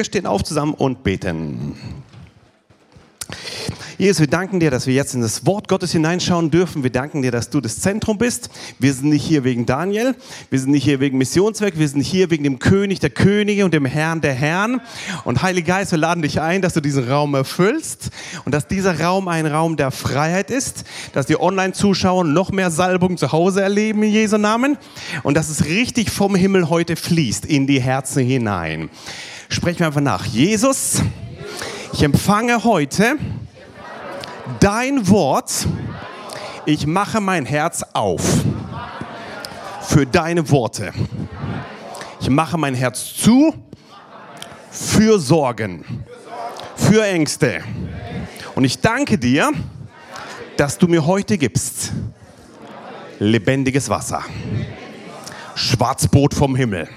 Wir stehen auf zusammen und beten. Jesus, wir danken dir, dass wir jetzt in das Wort Gottes hineinschauen dürfen. Wir danken dir, dass du das Zentrum bist. Wir sind nicht hier wegen Daniel, wir sind nicht hier wegen Missionszweck, wir sind hier wegen dem König der Könige und dem Herrn der Herren. Und Heiliger Geist, wir laden dich ein, dass du diesen Raum erfüllst und dass dieser Raum ein Raum der Freiheit ist, dass die Online-Zuschauer noch mehr Salbung zu Hause erleben in Jesu Namen und dass es richtig vom Himmel heute fließt in die Herzen hinein. Sprechen wir einfach nach. Jesus, ich empfange heute dein Wort. Ich mache mein Herz auf für deine Worte. Ich mache mein Herz zu für Sorgen, für Ängste. Und ich danke dir, dass du mir heute gibst lebendiges Wasser, Schwarzbrot vom Himmel.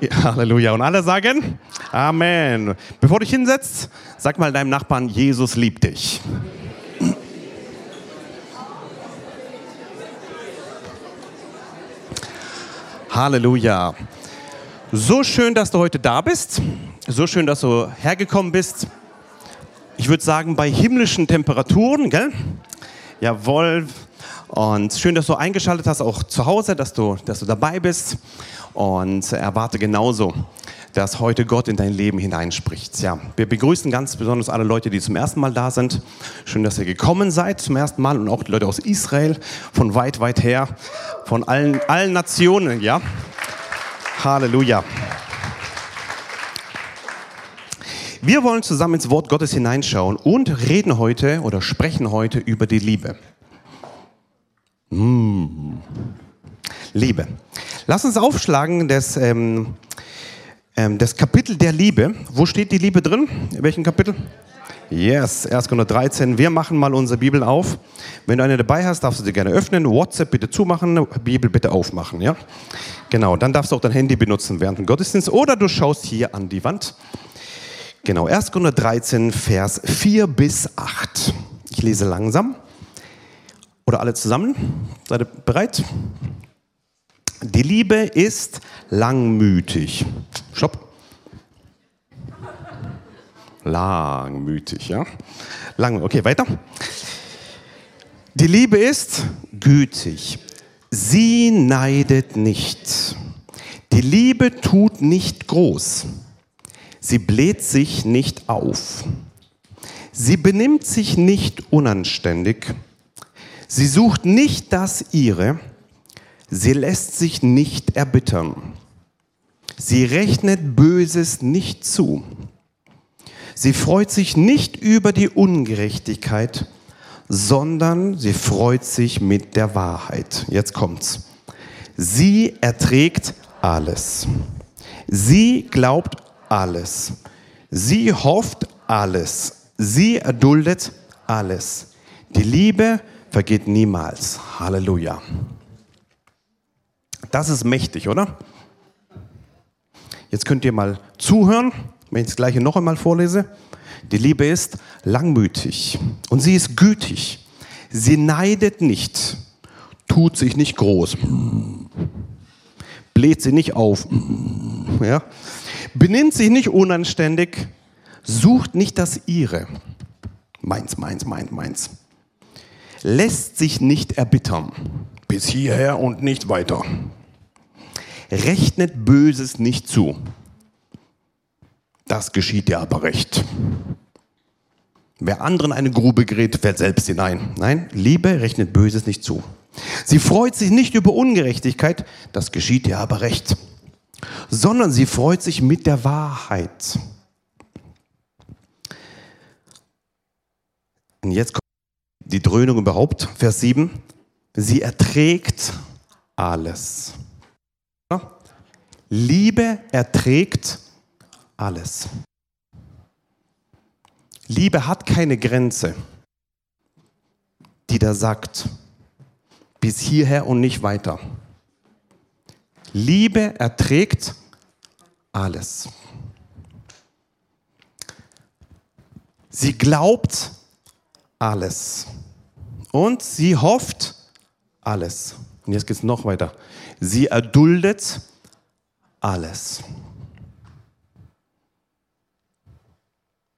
Ja, Halleluja. Und alle sagen Amen. Bevor du dich hinsetzt, sag mal deinem Nachbarn, Jesus liebt dich. Halleluja. So schön, dass du heute da bist. So schön, dass du hergekommen bist. Ich würde sagen, bei himmlischen Temperaturen, gell? Jawohl. Und schön, dass du eingeschaltet hast, auch zu Hause, dass du, dass du dabei bist. Und erwarte genauso, dass heute Gott in dein Leben hineinspricht. Ja, wir begrüßen ganz besonders alle Leute, die zum ersten Mal da sind. Schön, dass ihr gekommen seid zum ersten Mal und auch die Leute aus Israel, von weit, weit her, von allen, allen Nationen. Ja, Halleluja. Wir wollen zusammen ins Wort Gottes hineinschauen und reden heute oder sprechen heute über die Liebe. Mmh. Liebe. Lass uns aufschlagen das, ähm, ähm, das Kapitel der Liebe. Wo steht die Liebe drin? In welchem Kapitel? Yes, 1. 13. Wir machen mal unsere Bibel auf. Wenn du eine dabei hast, darfst du sie gerne öffnen. WhatsApp bitte zumachen, Bibel bitte aufmachen. Ja? Genau, dann darfst du auch dein Handy benutzen während dem Gottesdienst oder du schaust hier an die Wand. Genau, 1. 13, Vers 4 bis 8. Ich lese langsam. Oder alle zusammen? Seid ihr bereit? Die Liebe ist langmütig. Stopp. Langmütig, ja? Lang, okay, weiter. Die Liebe ist gütig. Sie neidet nicht. Die Liebe tut nicht groß. Sie bläht sich nicht auf. Sie benimmt sich nicht unanständig. Sie sucht nicht das ihre. Sie lässt sich nicht erbittern. Sie rechnet Böses nicht zu. Sie freut sich nicht über die Ungerechtigkeit, sondern sie freut sich mit der Wahrheit. Jetzt kommt's. Sie erträgt alles. Sie glaubt alles. Sie hofft alles. Sie erduldet alles. Die Liebe vergeht niemals. Halleluja. Das ist mächtig, oder? Jetzt könnt ihr mal zuhören, wenn ich das gleiche noch einmal vorlese. Die Liebe ist langmütig und sie ist gütig. Sie neidet nicht, tut sich nicht groß, bläht sie nicht auf, ja? benimmt sich nicht unanständig, sucht nicht das ihre. Meins, meins, meins, meins. Lässt sich nicht erbittern. Bis hierher und nicht weiter. Rechnet Böses nicht zu. Das geschieht dir aber recht. Wer anderen eine Grube gerät, fällt selbst hinein. Nein, Liebe rechnet Böses nicht zu. Sie freut sich nicht über Ungerechtigkeit, das geschieht dir aber recht, sondern sie freut sich mit der Wahrheit. Und jetzt kommt die Dröhnung überhaupt, Vers 7. Sie erträgt alles. Liebe erträgt alles. Liebe hat keine Grenze, die da sagt, bis hierher und nicht weiter. Liebe erträgt alles. Sie glaubt alles. Und sie hofft alles. Und jetzt geht es noch weiter. Sie erduldet alles.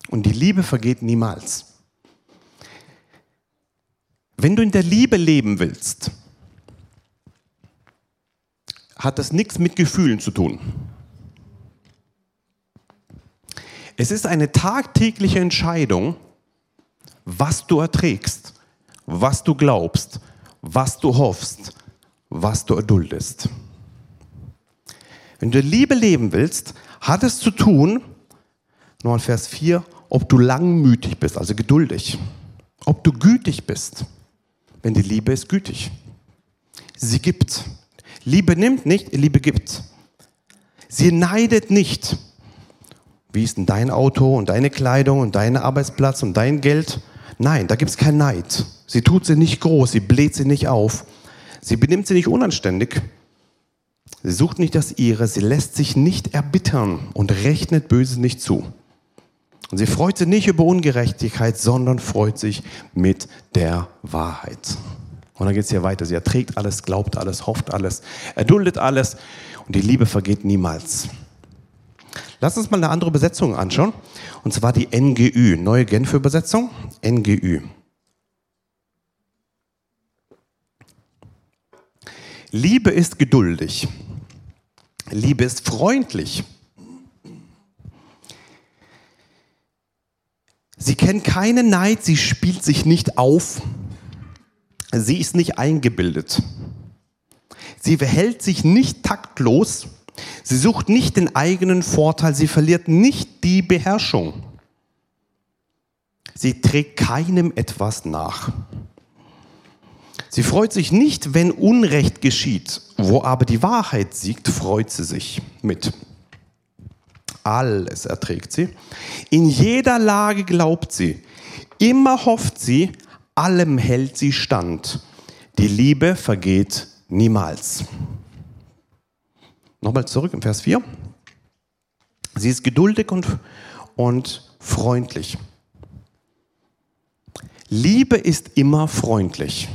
Und die Liebe vergeht niemals. Wenn du in der Liebe leben willst, hat das nichts mit Gefühlen zu tun. Es ist eine tagtägliche Entscheidung, was du erträgst, was du glaubst, was du hoffst, was du erduldest. Wenn du Liebe leben willst, hat es zu tun, nochmal Vers 4, ob du langmütig bist, also geduldig, ob du gütig bist. Wenn die Liebe ist gütig. Sie gibt. Liebe nimmt nicht, Liebe gibt. Sie neidet nicht. Wie ist denn dein Auto und deine Kleidung und dein Arbeitsplatz und dein Geld? Nein, da gibt es keinen Neid. Sie tut sie nicht groß, sie bläht sie nicht auf. Sie benimmt sie nicht unanständig. Sie sucht nicht das ihre, sie lässt sich nicht erbittern und rechnet Böses nicht zu. Und sie freut sich nicht über Ungerechtigkeit, sondern freut sich mit der Wahrheit. Und dann geht es hier weiter. Sie erträgt alles, glaubt alles, hofft alles, erduldet alles und die Liebe vergeht niemals. Lass uns mal eine andere Übersetzung anschauen. Und zwar die NGÜ, neue Genfer Übersetzung, NGÜ. Liebe ist geduldig. Liebe ist freundlich. Sie kennt keinen Neid, sie spielt sich nicht auf. Sie ist nicht eingebildet. Sie verhält sich nicht taktlos. Sie sucht nicht den eigenen Vorteil. Sie verliert nicht die Beherrschung. Sie trägt keinem etwas nach. Sie freut sich nicht, wenn Unrecht geschieht. Wo aber die Wahrheit siegt, freut sie sich mit. Alles erträgt sie. In jeder Lage glaubt sie. Immer hofft sie, allem hält sie stand. Die Liebe vergeht niemals. Nochmal zurück im Vers 4. Sie ist geduldig und, und freundlich. Liebe ist immer freundlich.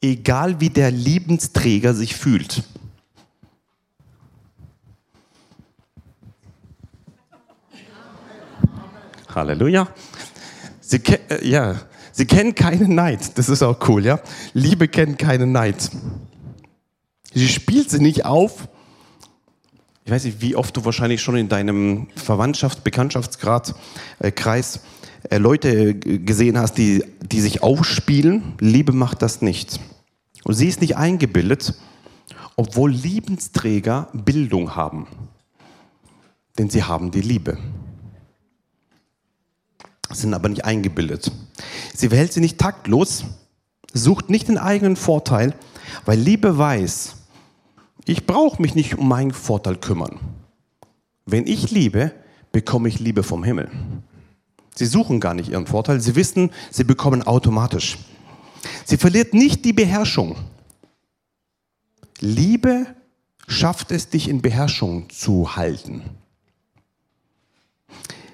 Egal wie der Liebensträger sich fühlt. Halleluja. Sie, äh, ja, sie kennen keinen Neid. Das ist auch cool, ja. Liebe kennt keinen Neid. Sie spielt sie nicht auf. Ich weiß nicht, wie oft du wahrscheinlich schon in deinem Verwandtschafts-, Bekanntschaftsgrad, äh, Kreis äh, Leute gesehen hast, die, die sich aufspielen. Liebe macht das nicht. Und sie ist nicht eingebildet, obwohl Liebensträger Bildung haben. Denn sie haben die Liebe sind aber nicht eingebildet. Sie verhält sich nicht taktlos, sucht nicht den eigenen Vorteil, weil Liebe weiß, ich brauche mich nicht um meinen Vorteil kümmern. Wenn ich liebe, bekomme ich Liebe vom Himmel. Sie suchen gar nicht ihren Vorteil, sie wissen, sie bekommen automatisch. Sie verliert nicht die Beherrschung. Liebe schafft es, dich in Beherrschung zu halten.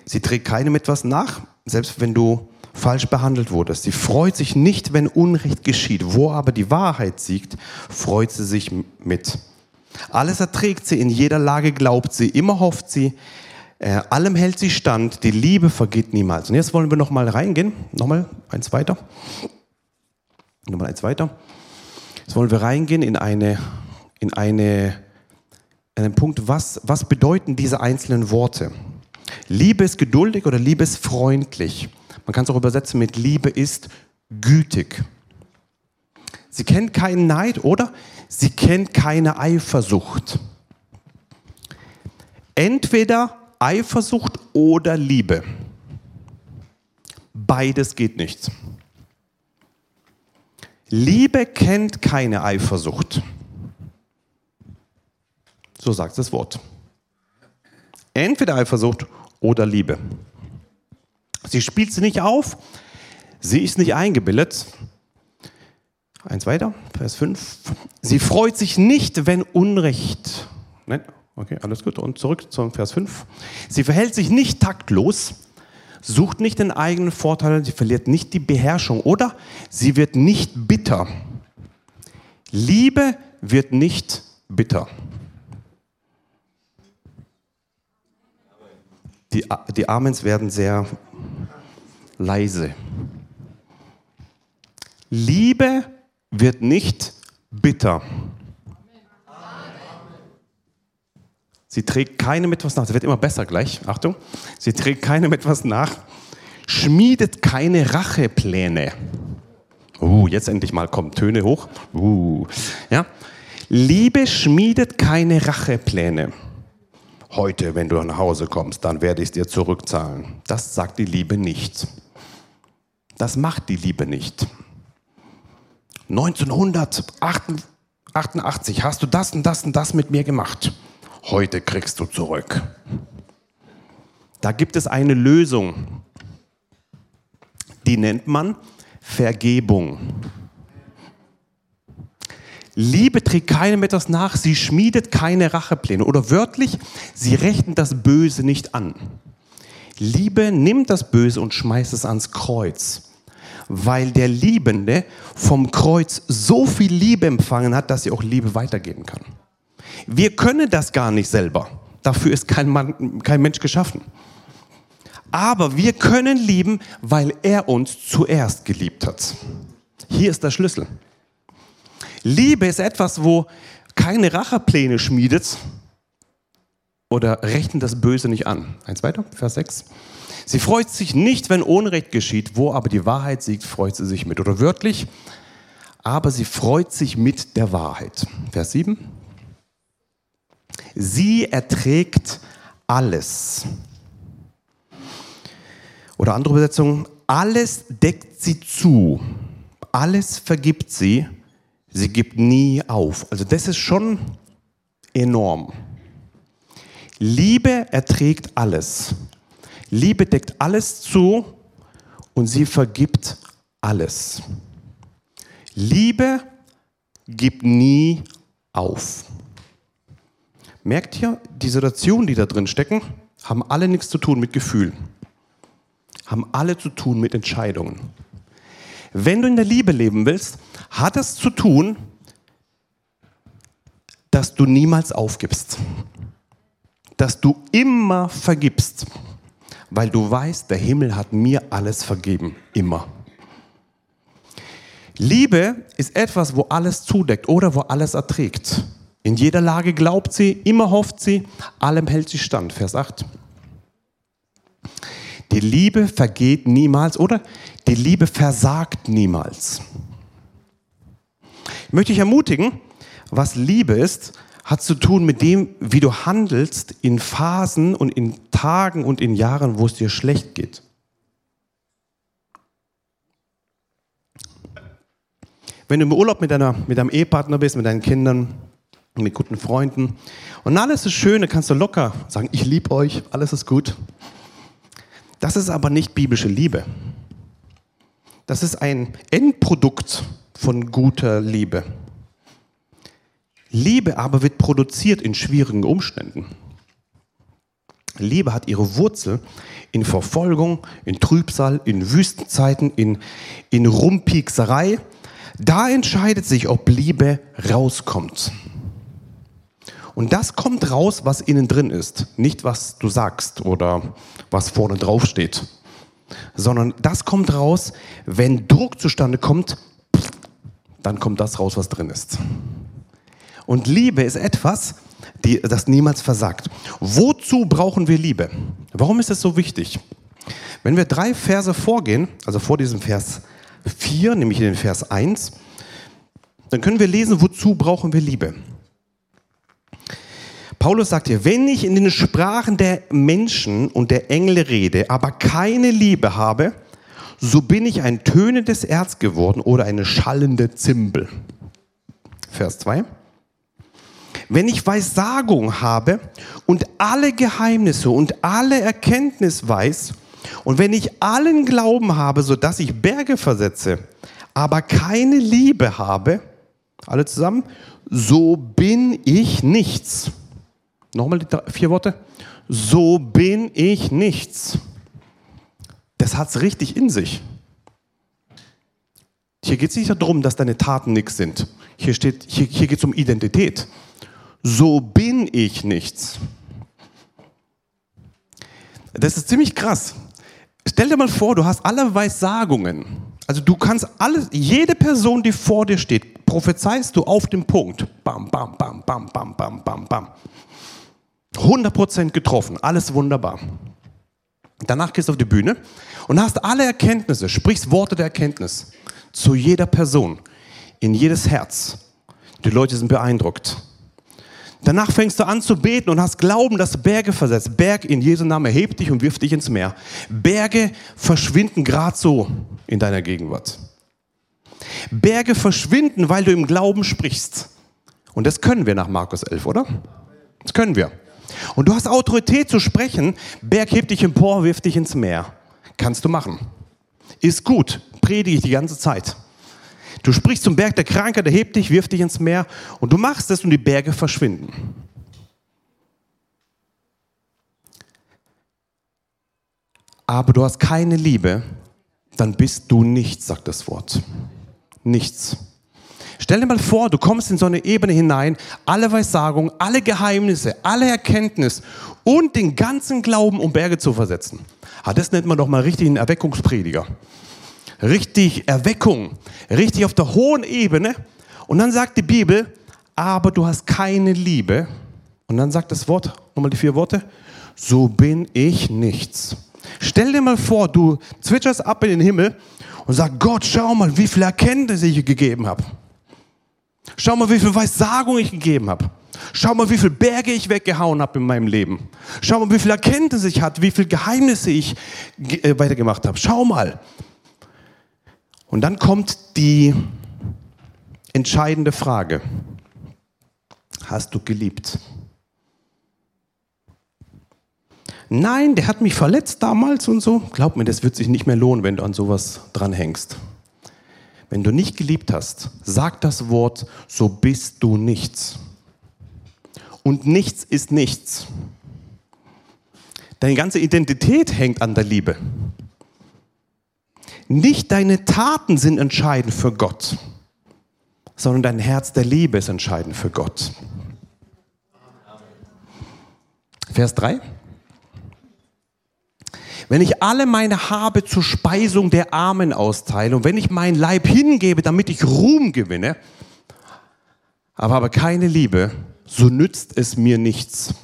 Sie trägt keinem etwas nach, selbst wenn du falsch behandelt wurdest. Sie freut sich nicht, wenn Unrecht geschieht. Wo aber die Wahrheit siegt, freut sie sich mit. Alles erträgt sie, in jeder Lage glaubt sie, immer hofft sie, äh, allem hält sie stand, die Liebe vergeht niemals. Und jetzt wollen wir nochmal reingehen, nochmal eins weiter, nochmal eins weiter. Jetzt wollen wir reingehen in eine, in eine, einen Punkt, was, was bedeuten diese einzelnen Worte? Liebe ist geduldig oder Liebe ist freundlich. Man kann es auch übersetzen mit Liebe ist gütig. Sie kennt keinen Neid oder sie kennt keine Eifersucht. Entweder Eifersucht oder Liebe. Beides geht nicht. Liebe kennt keine Eifersucht. So sagt das Wort. Entweder Eifersucht oder Liebe. Sie spielt sie nicht auf, sie ist nicht eingebildet. Eins weiter, Vers 5. Sie freut sich nicht, wenn Unrecht. Nein, okay, alles gut. Und zurück zum Vers 5. Sie verhält sich nicht taktlos, sucht nicht den eigenen Vorteil, sie verliert nicht die Beherrschung oder sie wird nicht bitter. Liebe wird nicht bitter. Die, die Amens werden sehr leise. Liebe wird nicht bitter. Sie trägt keinem etwas nach. Sie wird immer besser gleich. Achtung. Sie trägt keinem etwas nach. Schmiedet keine Rachepläne. Uh, jetzt endlich mal kommen Töne hoch. Uh, ja. Liebe schmiedet keine Rachepläne. Heute, wenn du nach Hause kommst, dann werde ich es dir zurückzahlen. Das sagt die Liebe nicht. Das macht die Liebe nicht. 1988 hast du das und das und das mit mir gemacht heute kriegst du zurück. Da gibt es eine Lösung. Die nennt man Vergebung. Liebe trägt keinem etwas nach, sie schmiedet keine Rachepläne. Oder wörtlich, sie rechnet das Böse nicht an. Liebe nimmt das Böse und schmeißt es ans Kreuz, weil der Liebende vom Kreuz so viel Liebe empfangen hat, dass sie auch Liebe weitergeben kann. Wir können das gar nicht selber. Dafür ist kein, Mann, kein Mensch geschaffen. Aber wir können lieben, weil er uns zuerst geliebt hat. Hier ist der Schlüssel. Liebe ist etwas, wo keine Rachepläne schmiedet oder rechnet das Böse nicht an. Eins weiter, Vers 6. Sie freut sich nicht, wenn Unrecht geschieht, wo aber die Wahrheit siegt, freut sie sich mit. Oder wörtlich, aber sie freut sich mit der Wahrheit. Vers 7. Sie erträgt alles. Oder andere Übersetzung, alles deckt sie zu, alles vergibt sie, sie gibt nie auf. Also das ist schon enorm. Liebe erträgt alles. Liebe deckt alles zu und sie vergibt alles. Liebe gibt nie auf. Merkt ihr, die Situationen, die da drin stecken, haben alle nichts zu tun mit Gefühlen. Haben alle zu tun mit Entscheidungen. Wenn du in der Liebe leben willst, hat es zu tun, dass du niemals aufgibst. Dass du immer vergibst. Weil du weißt, der Himmel hat mir alles vergeben. Immer. Liebe ist etwas, wo alles zudeckt oder wo alles erträgt. In jeder Lage glaubt sie, immer hofft sie, allem hält sie stand. Vers 8. Die Liebe vergeht niemals oder die Liebe versagt niemals. Ich möchte dich ermutigen, was Liebe ist, hat zu tun mit dem, wie du handelst in Phasen und in Tagen und in Jahren, wo es dir schlecht geht. Wenn du im Urlaub mit, deiner, mit deinem Ehepartner bist, mit deinen Kindern, mit guten Freunden. Und alles ist schön, da kannst du locker sagen, ich liebe euch, alles ist gut. Das ist aber nicht biblische Liebe. Das ist ein Endprodukt von guter Liebe. Liebe aber wird produziert in schwierigen Umständen. Liebe hat ihre Wurzel in Verfolgung, in Trübsal, in Wüstenzeiten, in, in Rumpiekserei. Da entscheidet sich, ob Liebe rauskommt. Und das kommt raus, was innen drin ist. Nicht, was du sagst oder was vorne drauf steht. Sondern das kommt raus, wenn Druck zustande kommt, dann kommt das raus, was drin ist. Und Liebe ist etwas, die, das niemals versagt. Wozu brauchen wir Liebe? Warum ist es so wichtig? Wenn wir drei Verse vorgehen, also vor diesem Vers 4, nämlich in den Vers 1, dann können wir lesen, wozu brauchen wir Liebe? Paulus sagt hier, wenn ich in den Sprachen der Menschen und der Engel rede, aber keine Liebe habe, so bin ich ein tönendes Erz geworden oder eine schallende Zimbel. Vers 2. Wenn ich Weissagung habe und alle Geheimnisse und alle Erkenntnis weiß, und wenn ich allen Glauben habe, so dass ich Berge versetze, aber keine Liebe habe, alle zusammen, so bin ich nichts. Nochmal die vier Worte. So bin ich nichts. Das hat es richtig in sich. Hier geht es nicht darum, dass deine Taten nichts sind. Hier, hier, hier geht es um Identität. So bin ich nichts. Das ist ziemlich krass. Stell dir mal vor, du hast alle Weissagungen. Also du kannst alles, jede Person, die vor dir steht, prophezeist du auf den Punkt. Bam, bam, bam, bam, bam, bam, bam, bam. 100% getroffen, alles wunderbar. Danach gehst du auf die Bühne und hast alle Erkenntnisse, sprichst Worte der Erkenntnis zu jeder Person, in jedes Herz. Die Leute sind beeindruckt. Danach fängst du an zu beten und hast Glauben, dass Berge versetzt. Berg in Jesu Namen hebt dich und wirft dich ins Meer. Berge verschwinden gerade so in deiner Gegenwart. Berge verschwinden, weil du im Glauben sprichst. Und das können wir nach Markus 11, oder? Das können wir. Und du hast Autorität zu sprechen. Berg hebt dich empor, wirft dich ins Meer. Kannst du machen. Ist gut. Predige ich die ganze Zeit. Du sprichst zum Berg der Krankheit, der hebt dich, wirft dich ins Meer und du machst es und die Berge verschwinden. Aber du hast keine Liebe, dann bist du nichts, sagt das Wort. Nichts. Stell dir mal vor, du kommst in so eine Ebene hinein, alle Weissagung, alle Geheimnisse, alle Erkenntnis und den ganzen Glauben, um Berge zu versetzen. Ah, das nennt man doch mal richtig einen Erweckungsprediger richtig Erweckung, richtig auf der hohen Ebene. Und dann sagt die Bibel, aber du hast keine Liebe. Und dann sagt das Wort, nochmal die vier Worte, so bin ich nichts. Stell dir mal vor, du zwitscherst ab in den Himmel und sagst, Gott, schau mal, wie viel Erkenntnisse ich gegeben habe. Schau mal, wie viel Weissagung ich gegeben habe. Schau mal, wie viele Berge ich weggehauen habe in meinem Leben. Schau mal, wie viel Erkenntnisse ich hatte, wie viele Geheimnisse ich äh, weitergemacht habe. Schau mal. Und dann kommt die entscheidende Frage. Hast du geliebt? Nein, der hat mich verletzt damals und so. Glaub mir, das wird sich nicht mehr lohnen, wenn du an sowas dranhängst. Wenn du nicht geliebt hast, sag das Wort, so bist du nichts. Und nichts ist nichts. Deine ganze Identität hängt an der Liebe. Nicht deine Taten sind entscheidend für Gott, sondern dein Herz der Liebe ist entscheidend für Gott. Vers 3. Wenn ich alle meine Habe zur Speisung der Armen austeile und wenn ich meinen Leib hingebe, damit ich Ruhm gewinne, aber habe keine Liebe, so nützt es mir nichts.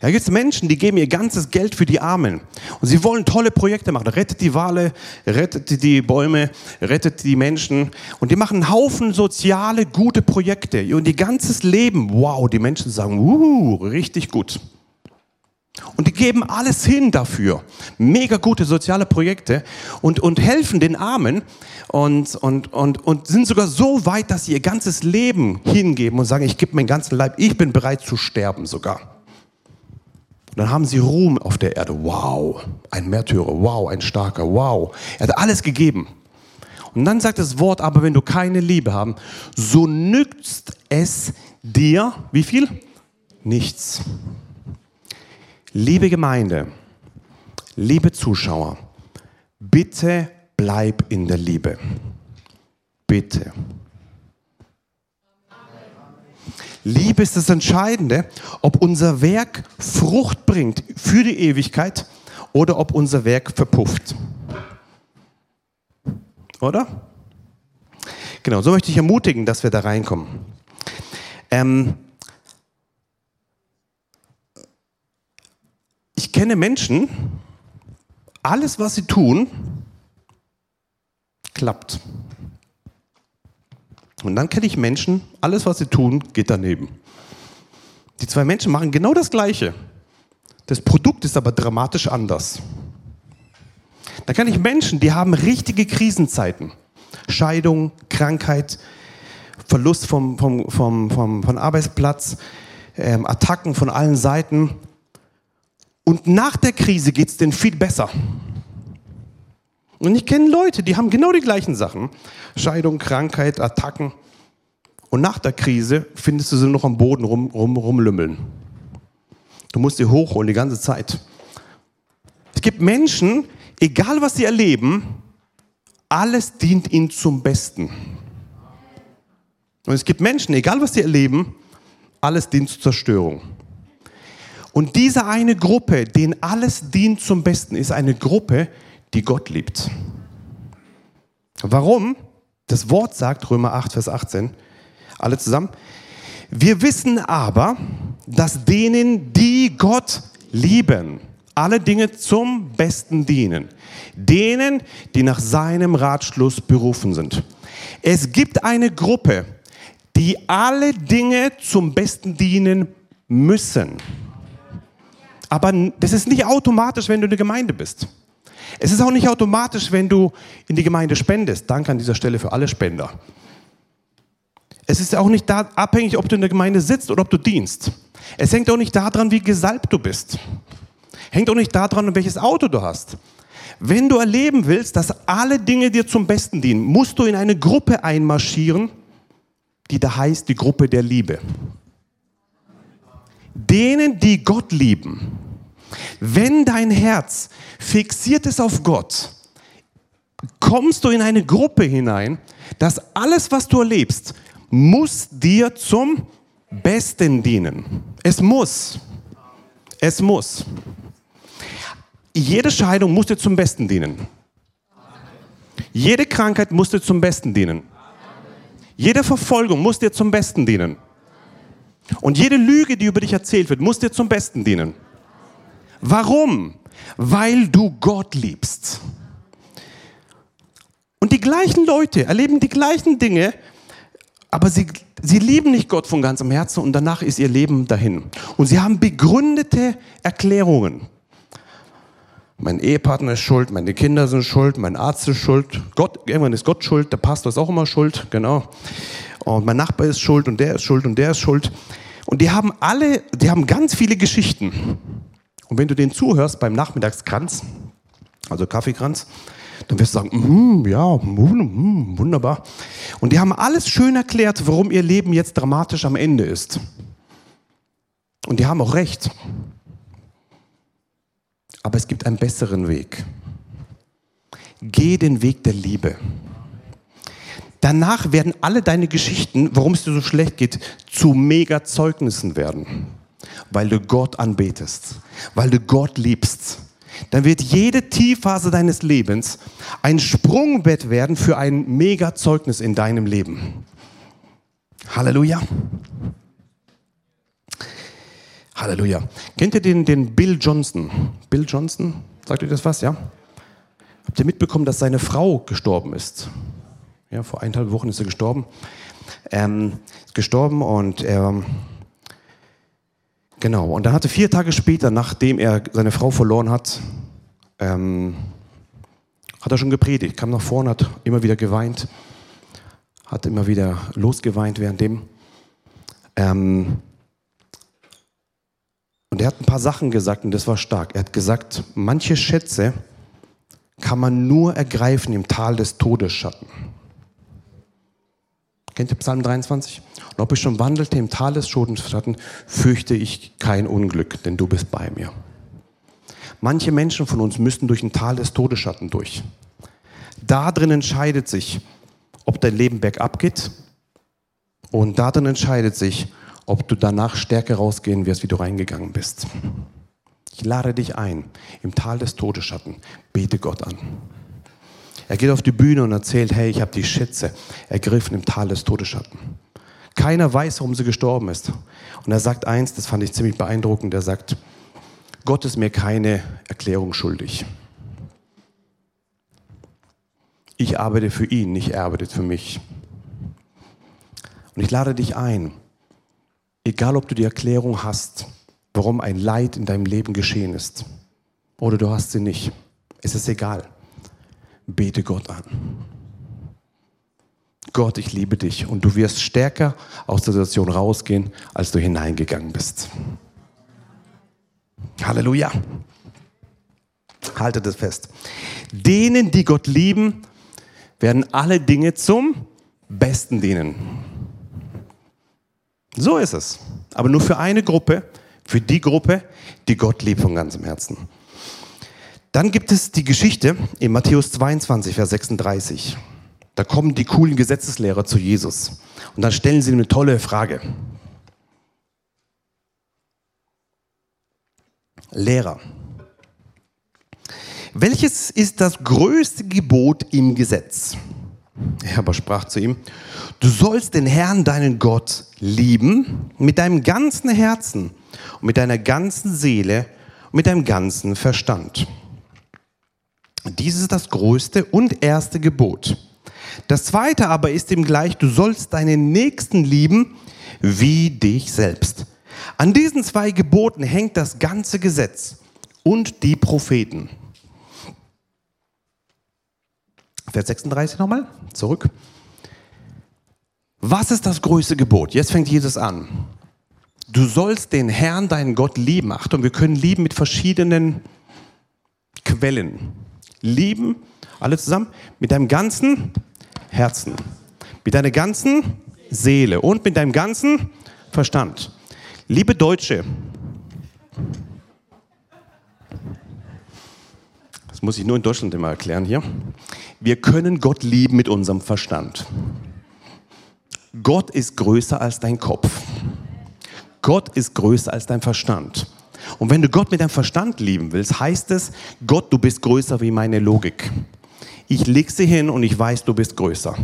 Da gibt es Menschen, die geben ihr ganzes Geld für die Armen. Und sie wollen tolle Projekte machen. Rettet die Wale, rettet die Bäume, rettet die Menschen. Und die machen einen Haufen soziale, gute Projekte. Und ihr ganzes Leben, wow, die Menschen sagen, uh, richtig gut. Und die geben alles hin dafür. Mega gute soziale Projekte und, und helfen den Armen und, und, und, und sind sogar so weit, dass sie ihr ganzes Leben hingeben und sagen, ich gebe meinen ganzen Leib, ich bin bereit zu sterben sogar. Dann haben sie Ruhm auf der Erde. Wow, ein Märtyrer, wow, ein starker, wow. Er hat alles gegeben. Und dann sagt das Wort, aber wenn du keine Liebe haben, so nützt es dir, wie viel? Nichts. Liebe Gemeinde, liebe Zuschauer, bitte bleib in der Liebe. Bitte. Liebe ist das Entscheidende, ob unser Werk Frucht bringt für die Ewigkeit oder ob unser Werk verpufft. Oder? Genau, so möchte ich ermutigen, dass wir da reinkommen. Ähm ich kenne Menschen, alles, was sie tun, klappt. Und dann kenne ich Menschen, alles, was sie tun, geht daneben. Die zwei Menschen machen genau das Gleiche. Das Produkt ist aber dramatisch anders. Da kenne ich Menschen, die haben richtige Krisenzeiten. Scheidung, Krankheit, Verlust vom, vom, vom, vom, vom Arbeitsplatz, ähm, Attacken von allen Seiten. Und nach der Krise geht es denen viel besser. Und ich kenne Leute, die haben genau die gleichen Sachen. Scheidung, Krankheit, Attacken. Und nach der Krise findest du sie noch am Boden rum, rum, rumlümmeln. Du musst sie hochholen die ganze Zeit. Es gibt Menschen, egal was sie erleben, alles dient ihnen zum Besten. Und es gibt Menschen, egal was sie erleben, alles dient zur Zerstörung. Und diese eine Gruppe, denen alles dient zum Besten, ist eine Gruppe, die Gott liebt. Warum? Das Wort sagt, Römer 8, Vers 18, alle zusammen. Wir wissen aber, dass denen, die Gott lieben, alle Dinge zum Besten dienen. Denen, die nach seinem Ratschluss berufen sind. Es gibt eine Gruppe, die alle Dinge zum Besten dienen müssen. Aber das ist nicht automatisch, wenn du in der Gemeinde bist. Es ist auch nicht automatisch, wenn du in die Gemeinde spendest. Danke an dieser Stelle für alle Spender. Es ist auch nicht da abhängig, ob du in der Gemeinde sitzt oder ob du dienst. Es hängt auch nicht daran, wie gesalbt du bist. Hängt auch nicht daran, welches Auto du hast. Wenn du erleben willst, dass alle Dinge dir zum Besten dienen, musst du in eine Gruppe einmarschieren, die da heißt die Gruppe der Liebe. Denen, die Gott lieben. Wenn dein Herz fixiert ist auf Gott, kommst du in eine Gruppe hinein, dass alles, was du erlebst, muss dir zum Besten dienen. Es muss. Es muss. Jede Scheidung muss dir zum Besten dienen. Jede Krankheit muss dir zum Besten dienen. Jede Verfolgung muss dir zum Besten dienen. Und jede Lüge, die über dich erzählt wird, muss dir zum Besten dienen. Warum? Weil du Gott liebst. Und die gleichen Leute erleben die gleichen Dinge, aber sie, sie lieben nicht Gott von ganzem Herzen und danach ist ihr Leben dahin. Und sie haben begründete Erklärungen. Mein Ehepartner ist schuld, meine Kinder sind schuld, mein Arzt ist schuld, Gott, irgendwann ist Gott schuld, der Pastor ist auch immer schuld, genau. Und mein Nachbar ist schuld und der ist schuld und der ist schuld. Und die haben alle, die haben ganz viele Geschichten. Und wenn du denen zuhörst beim Nachmittagskranz, also Kaffeekranz, dann wirst du sagen, mm, ja, mm, wunderbar. Und die haben alles schön erklärt, warum ihr Leben jetzt dramatisch am Ende ist. Und die haben auch recht. Aber es gibt einen besseren Weg. Geh den Weg der Liebe. Danach werden alle deine Geschichten, warum es dir so schlecht geht, zu Mega-Zeugnissen werden. Weil du Gott anbetest, weil du Gott liebst. Dann wird jede Tiefphase deines Lebens ein Sprungbett werden für ein Mega-Zeugnis in deinem Leben. Halleluja. Halleluja. Kennt ihr den, den Bill Johnson? Bill Johnson? Sagt ihr das was, ja? Habt ihr mitbekommen, dass seine Frau gestorben ist? Ja, vor eineinhalb Wochen ist er gestorben. Ähm, ist gestorben und er, genau, und dann hatte vier Tage später, nachdem er seine Frau verloren hat, ähm, hat er schon gepredigt, kam nach vorne, hat immer wieder geweint, hat immer wieder losgeweint währenddem. Ähm, und er hat ein paar Sachen gesagt und das war stark. Er hat gesagt, manche Schätze kann man nur ergreifen im Tal des Todesschatten. Kennt ihr Psalm 23? Und ob ich schon wandelte im Tal des Todesschatten, fürchte ich kein Unglück, denn du bist bei mir. Manche Menschen von uns müssen durch ein Tal des Todesschatten durch. Da drin entscheidet sich, ob dein Leben bergab geht und da drin entscheidet sich, ob du danach stärker rausgehen wirst, wie du reingegangen bist. Ich lade dich ein, im Tal des Todesschatten, bete Gott an. Er geht auf die Bühne und erzählt, hey, ich habe die Schätze ergriffen im Tal des Todesschatten. Keiner weiß, warum sie gestorben ist. Und er sagt eins, das fand ich ziemlich beeindruckend, er sagt, Gott ist mir keine Erklärung schuldig. Ich arbeite für ihn, nicht er arbeitet für mich. Und ich lade dich ein, Egal, ob du die Erklärung hast, warum ein Leid in deinem Leben geschehen ist, oder du hast sie nicht. Es ist egal. Bete Gott an. Gott, ich liebe dich und du wirst stärker aus der Situation rausgehen, als du hineingegangen bist. Halleluja. Haltet es fest. Denen, die Gott lieben, werden alle Dinge zum Besten dienen. So ist es. Aber nur für eine Gruppe, für die Gruppe, die Gott liebt von ganzem Herzen. Dann gibt es die Geschichte in Matthäus 22, Vers 36. Da kommen die coolen Gesetzeslehrer zu Jesus und dann stellen sie ihm eine tolle Frage. Lehrer, welches ist das größte Gebot im Gesetz? Er aber sprach zu ihm, du sollst den Herrn, deinen Gott, lieben mit deinem ganzen Herzen und mit deiner ganzen Seele und mit deinem ganzen Verstand. Dies ist das größte und erste Gebot. Das zweite aber ist ihm gleich, du sollst deinen Nächsten lieben wie dich selbst. An diesen zwei Geboten hängt das ganze Gesetz und die Propheten. Vers 36 nochmal, zurück. Was ist das größte Gebot? Jetzt fängt Jesus an. Du sollst den Herrn, deinen Gott, lieben. Achtung, wir können lieben mit verschiedenen Quellen. Lieben, alle zusammen, mit deinem ganzen Herzen, mit deiner ganzen Seele und mit deinem ganzen Verstand. Liebe Deutsche, das muss ich nur in Deutschland immer erklären hier, wir können Gott lieben mit unserem Verstand. Gott ist größer als dein Kopf. Gott ist größer als dein Verstand. Und wenn du Gott mit deinem Verstand lieben willst, heißt es, Gott, du bist größer wie meine Logik. Ich leg sie hin und ich weiß, du bist größer.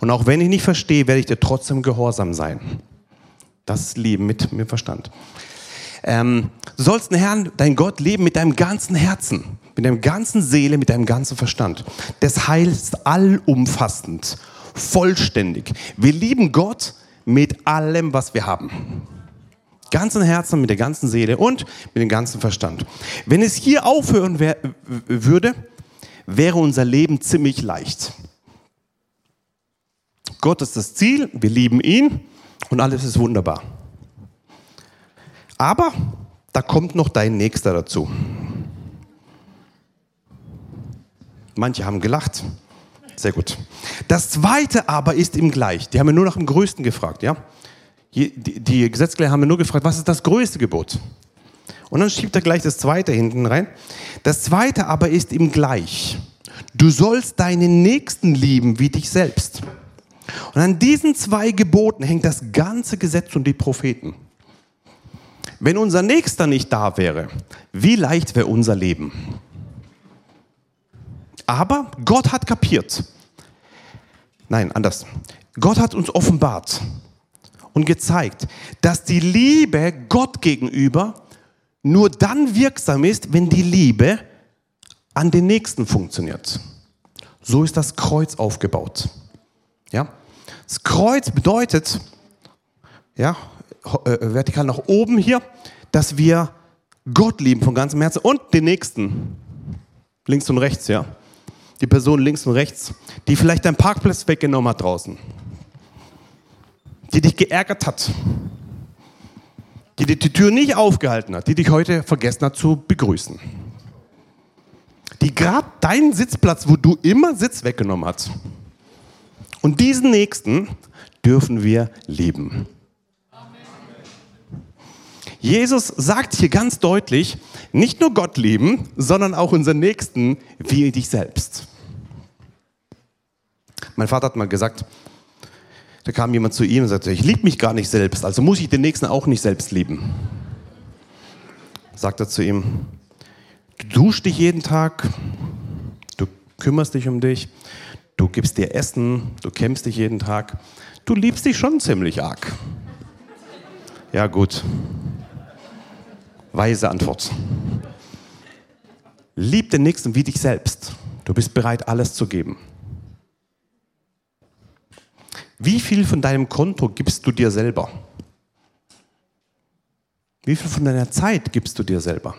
Und auch wenn ich nicht verstehe, werde ich dir trotzdem gehorsam sein. Das ist Lieben mit, mit Verstand. Ähm, du sollst den Herrn, dein Gott, leben mit deinem ganzen Herzen, mit deinem ganzen Seele, mit deinem ganzen Verstand. Das heißt allumfassend, vollständig. Wir lieben Gott mit allem, was wir haben ganzen Herzen, mit der ganzen Seele und mit dem ganzen Verstand. Wenn es hier aufhören wär, würde, wäre unser Leben ziemlich leicht. Gott ist das Ziel, wir lieben ihn und alles ist wunderbar. Aber da kommt noch dein Nächster dazu. Manche haben gelacht. Sehr gut. Das zweite aber ist ihm gleich. Die haben mir nur nach dem Größten gefragt, ja? Die, Gesetzlehrer haben nur gefragt, was ist das größte Gebot? Und dann schiebt er gleich das zweite hinten rein. Das zweite aber ist ihm gleich. Du sollst deinen Nächsten lieben wie dich selbst. Und an diesen zwei Geboten hängt das ganze Gesetz und die Propheten. Wenn unser Nächster nicht da wäre, wie leicht wäre unser Leben? Aber Gott hat kapiert. Nein, anders. Gott hat uns offenbart, und gezeigt, dass die Liebe Gott gegenüber nur dann wirksam ist, wenn die Liebe an den Nächsten funktioniert. So ist das Kreuz aufgebaut. Ja? Das Kreuz bedeutet, ja, äh, vertikal nach oben hier, dass wir Gott lieben von ganzem Herzen und den Nächsten. Links und rechts, ja. Die Person links und rechts, die vielleicht deinen Parkplatz weggenommen hat draußen die dich geärgert hat, die dir die Tür nicht aufgehalten hat, die dich heute vergessen hat zu begrüßen, die gerade deinen Sitzplatz, wo du immer sitzt, weggenommen hat. Und diesen Nächsten dürfen wir lieben. Jesus sagt hier ganz deutlich, nicht nur Gott lieben, sondern auch unseren Nächsten wie dich selbst. Mein Vater hat mal gesagt, da kam jemand zu ihm und sagte, ich liebe mich gar nicht selbst, also muss ich den Nächsten auch nicht selbst lieben. Sagt er zu ihm, du duschst dich jeden Tag, du kümmerst dich um dich, du gibst dir Essen, du kämpfst dich jeden Tag, du liebst dich schon ziemlich arg. Ja gut, weise Antwort. Lieb den Nächsten wie dich selbst. Du bist bereit, alles zu geben. Wie viel von deinem Konto gibst du dir selber? Wie viel von deiner Zeit gibst du dir selber?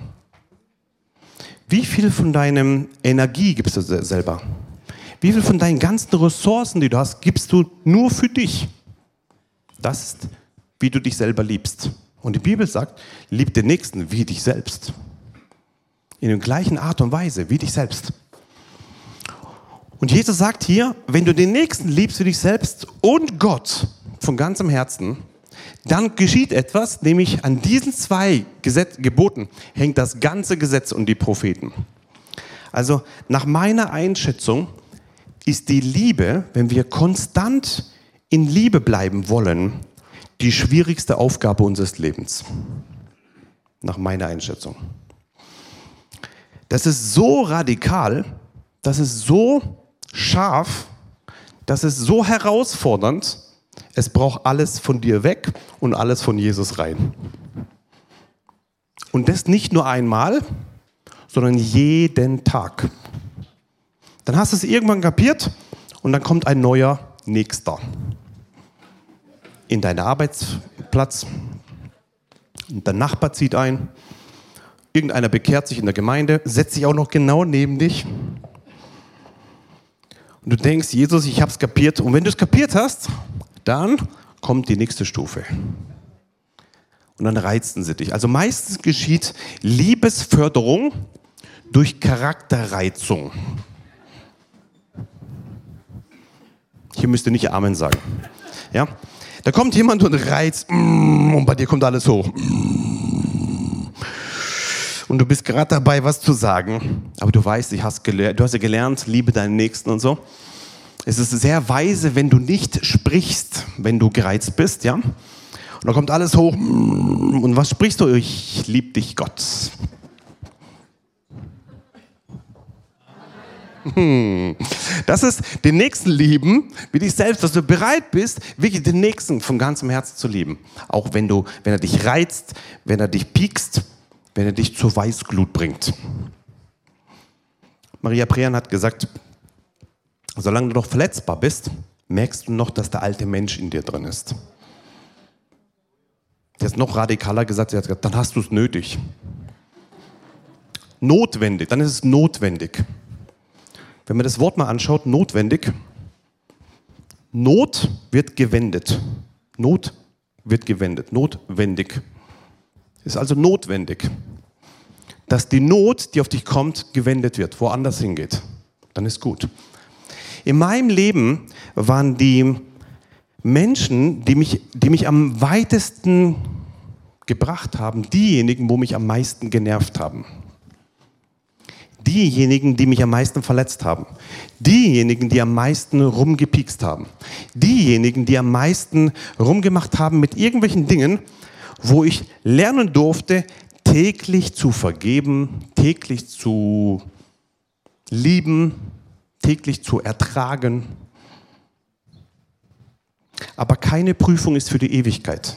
Wie viel von deinem Energie gibst du dir selber? Wie viel von deinen ganzen Ressourcen, die du hast, gibst du nur für dich? Das ist, wie du dich selber liebst. Und die Bibel sagt, lieb den Nächsten wie dich selbst. In der gleichen Art und Weise wie dich selbst. Und Jesus sagt hier, wenn du den Nächsten liebst für dich selbst und Gott von ganzem Herzen, dann geschieht etwas, nämlich an diesen zwei Gesetz, Geboten hängt das ganze Gesetz und die Propheten. Also nach meiner Einschätzung ist die Liebe, wenn wir konstant in Liebe bleiben wollen, die schwierigste Aufgabe unseres Lebens. Nach meiner Einschätzung. Das ist so radikal, das ist so scharf, das ist so herausfordernd, es braucht alles von dir weg und alles von Jesus rein. Und das nicht nur einmal, sondern jeden Tag. Dann hast du es irgendwann kapiert und dann kommt ein neuer Nächster in deinen Arbeitsplatz. Und der Nachbar zieht ein. Irgendeiner bekehrt sich in der Gemeinde, setzt sich auch noch genau neben dich. Und du denkst, Jesus, ich habe es kapiert. Und wenn du es kapiert hast, dann kommt die nächste Stufe. Und dann reizen sie dich. Also meistens geschieht Liebesförderung durch Charakterreizung. Hier müsst ihr nicht Amen sagen. Ja? Da kommt jemand und reizt, mm, und bei dir kommt alles hoch. Und du bist gerade dabei, was zu sagen, aber du weißt, du hast, du hast ja gelernt, liebe deinen Nächsten und so. Es ist sehr weise, wenn du nicht sprichst, wenn du gereizt bist, ja. Und da kommt alles hoch. Und was sprichst du? Ich liebe dich, Gott. Hm. Das ist den Nächsten lieben, wie dich selbst, dass du bereit bist, wirklich den Nächsten von ganzem Herzen zu lieben. Auch wenn, du, wenn er dich reizt, wenn er dich piekst, wenn er dich zur Weißglut bringt. Maria Prean hat gesagt, solange du noch verletzbar bist, merkst du noch, dass der alte Mensch in dir drin ist. Sie hat noch radikaler gesagt, sie hat gesagt, dann hast du es nötig. Notwendig, dann ist es notwendig. Wenn man das Wort mal anschaut, notwendig, Not wird gewendet. Not wird gewendet. Notwendig. Ist also notwendig, dass die Not, die auf dich kommt, gewendet wird, woanders hingeht. Dann ist gut. In meinem Leben waren die Menschen, die mich, die mich am weitesten gebracht haben, diejenigen, wo mich am meisten genervt haben diejenigen, die mich am meisten verletzt haben, diejenigen, die am meisten rumgepiekst haben, diejenigen, die am meisten rumgemacht haben mit irgendwelchen Dingen, wo ich lernen durfte, täglich zu vergeben, täglich zu lieben, täglich zu ertragen. Aber keine Prüfung ist für die Ewigkeit.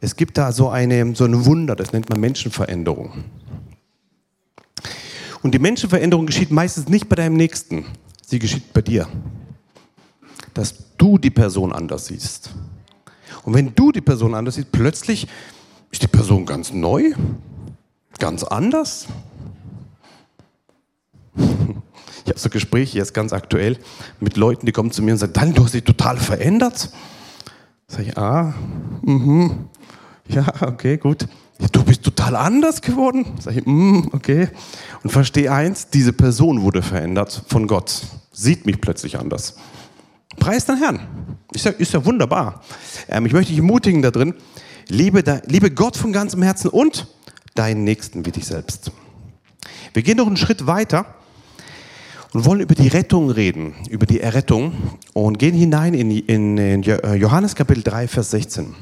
Es gibt da so, eine, so ein Wunder, das nennt man Menschenveränderung. Und die Menschenveränderung geschieht meistens nicht bei deinem Nächsten, sie geschieht bei dir. Dass du die Person anders siehst. Und wenn du die Person anders siehst, plötzlich ist die Person ganz neu, ganz anders. Ich habe so Gespräche jetzt ganz aktuell mit Leuten, die kommen zu mir und sagen, dann, du hast dich total verändert. Sag ich, ah, mhm, ja, okay, gut ja, du bist total anders geworden. Sag ich, mm, okay. Und verstehe eins, diese Person wurde verändert von Gott. Sieht mich plötzlich anders. Preis den Herrn. Ist ja, ist ja wunderbar. Ähm, ich möchte dich ermutigen da drin, liebe, liebe Gott von ganzem Herzen und deinen Nächsten wie dich selbst. Wir gehen noch einen Schritt weiter und wollen über die Rettung reden, über die Errettung und gehen hinein in, in, in Johannes Kapitel 3, Vers 16.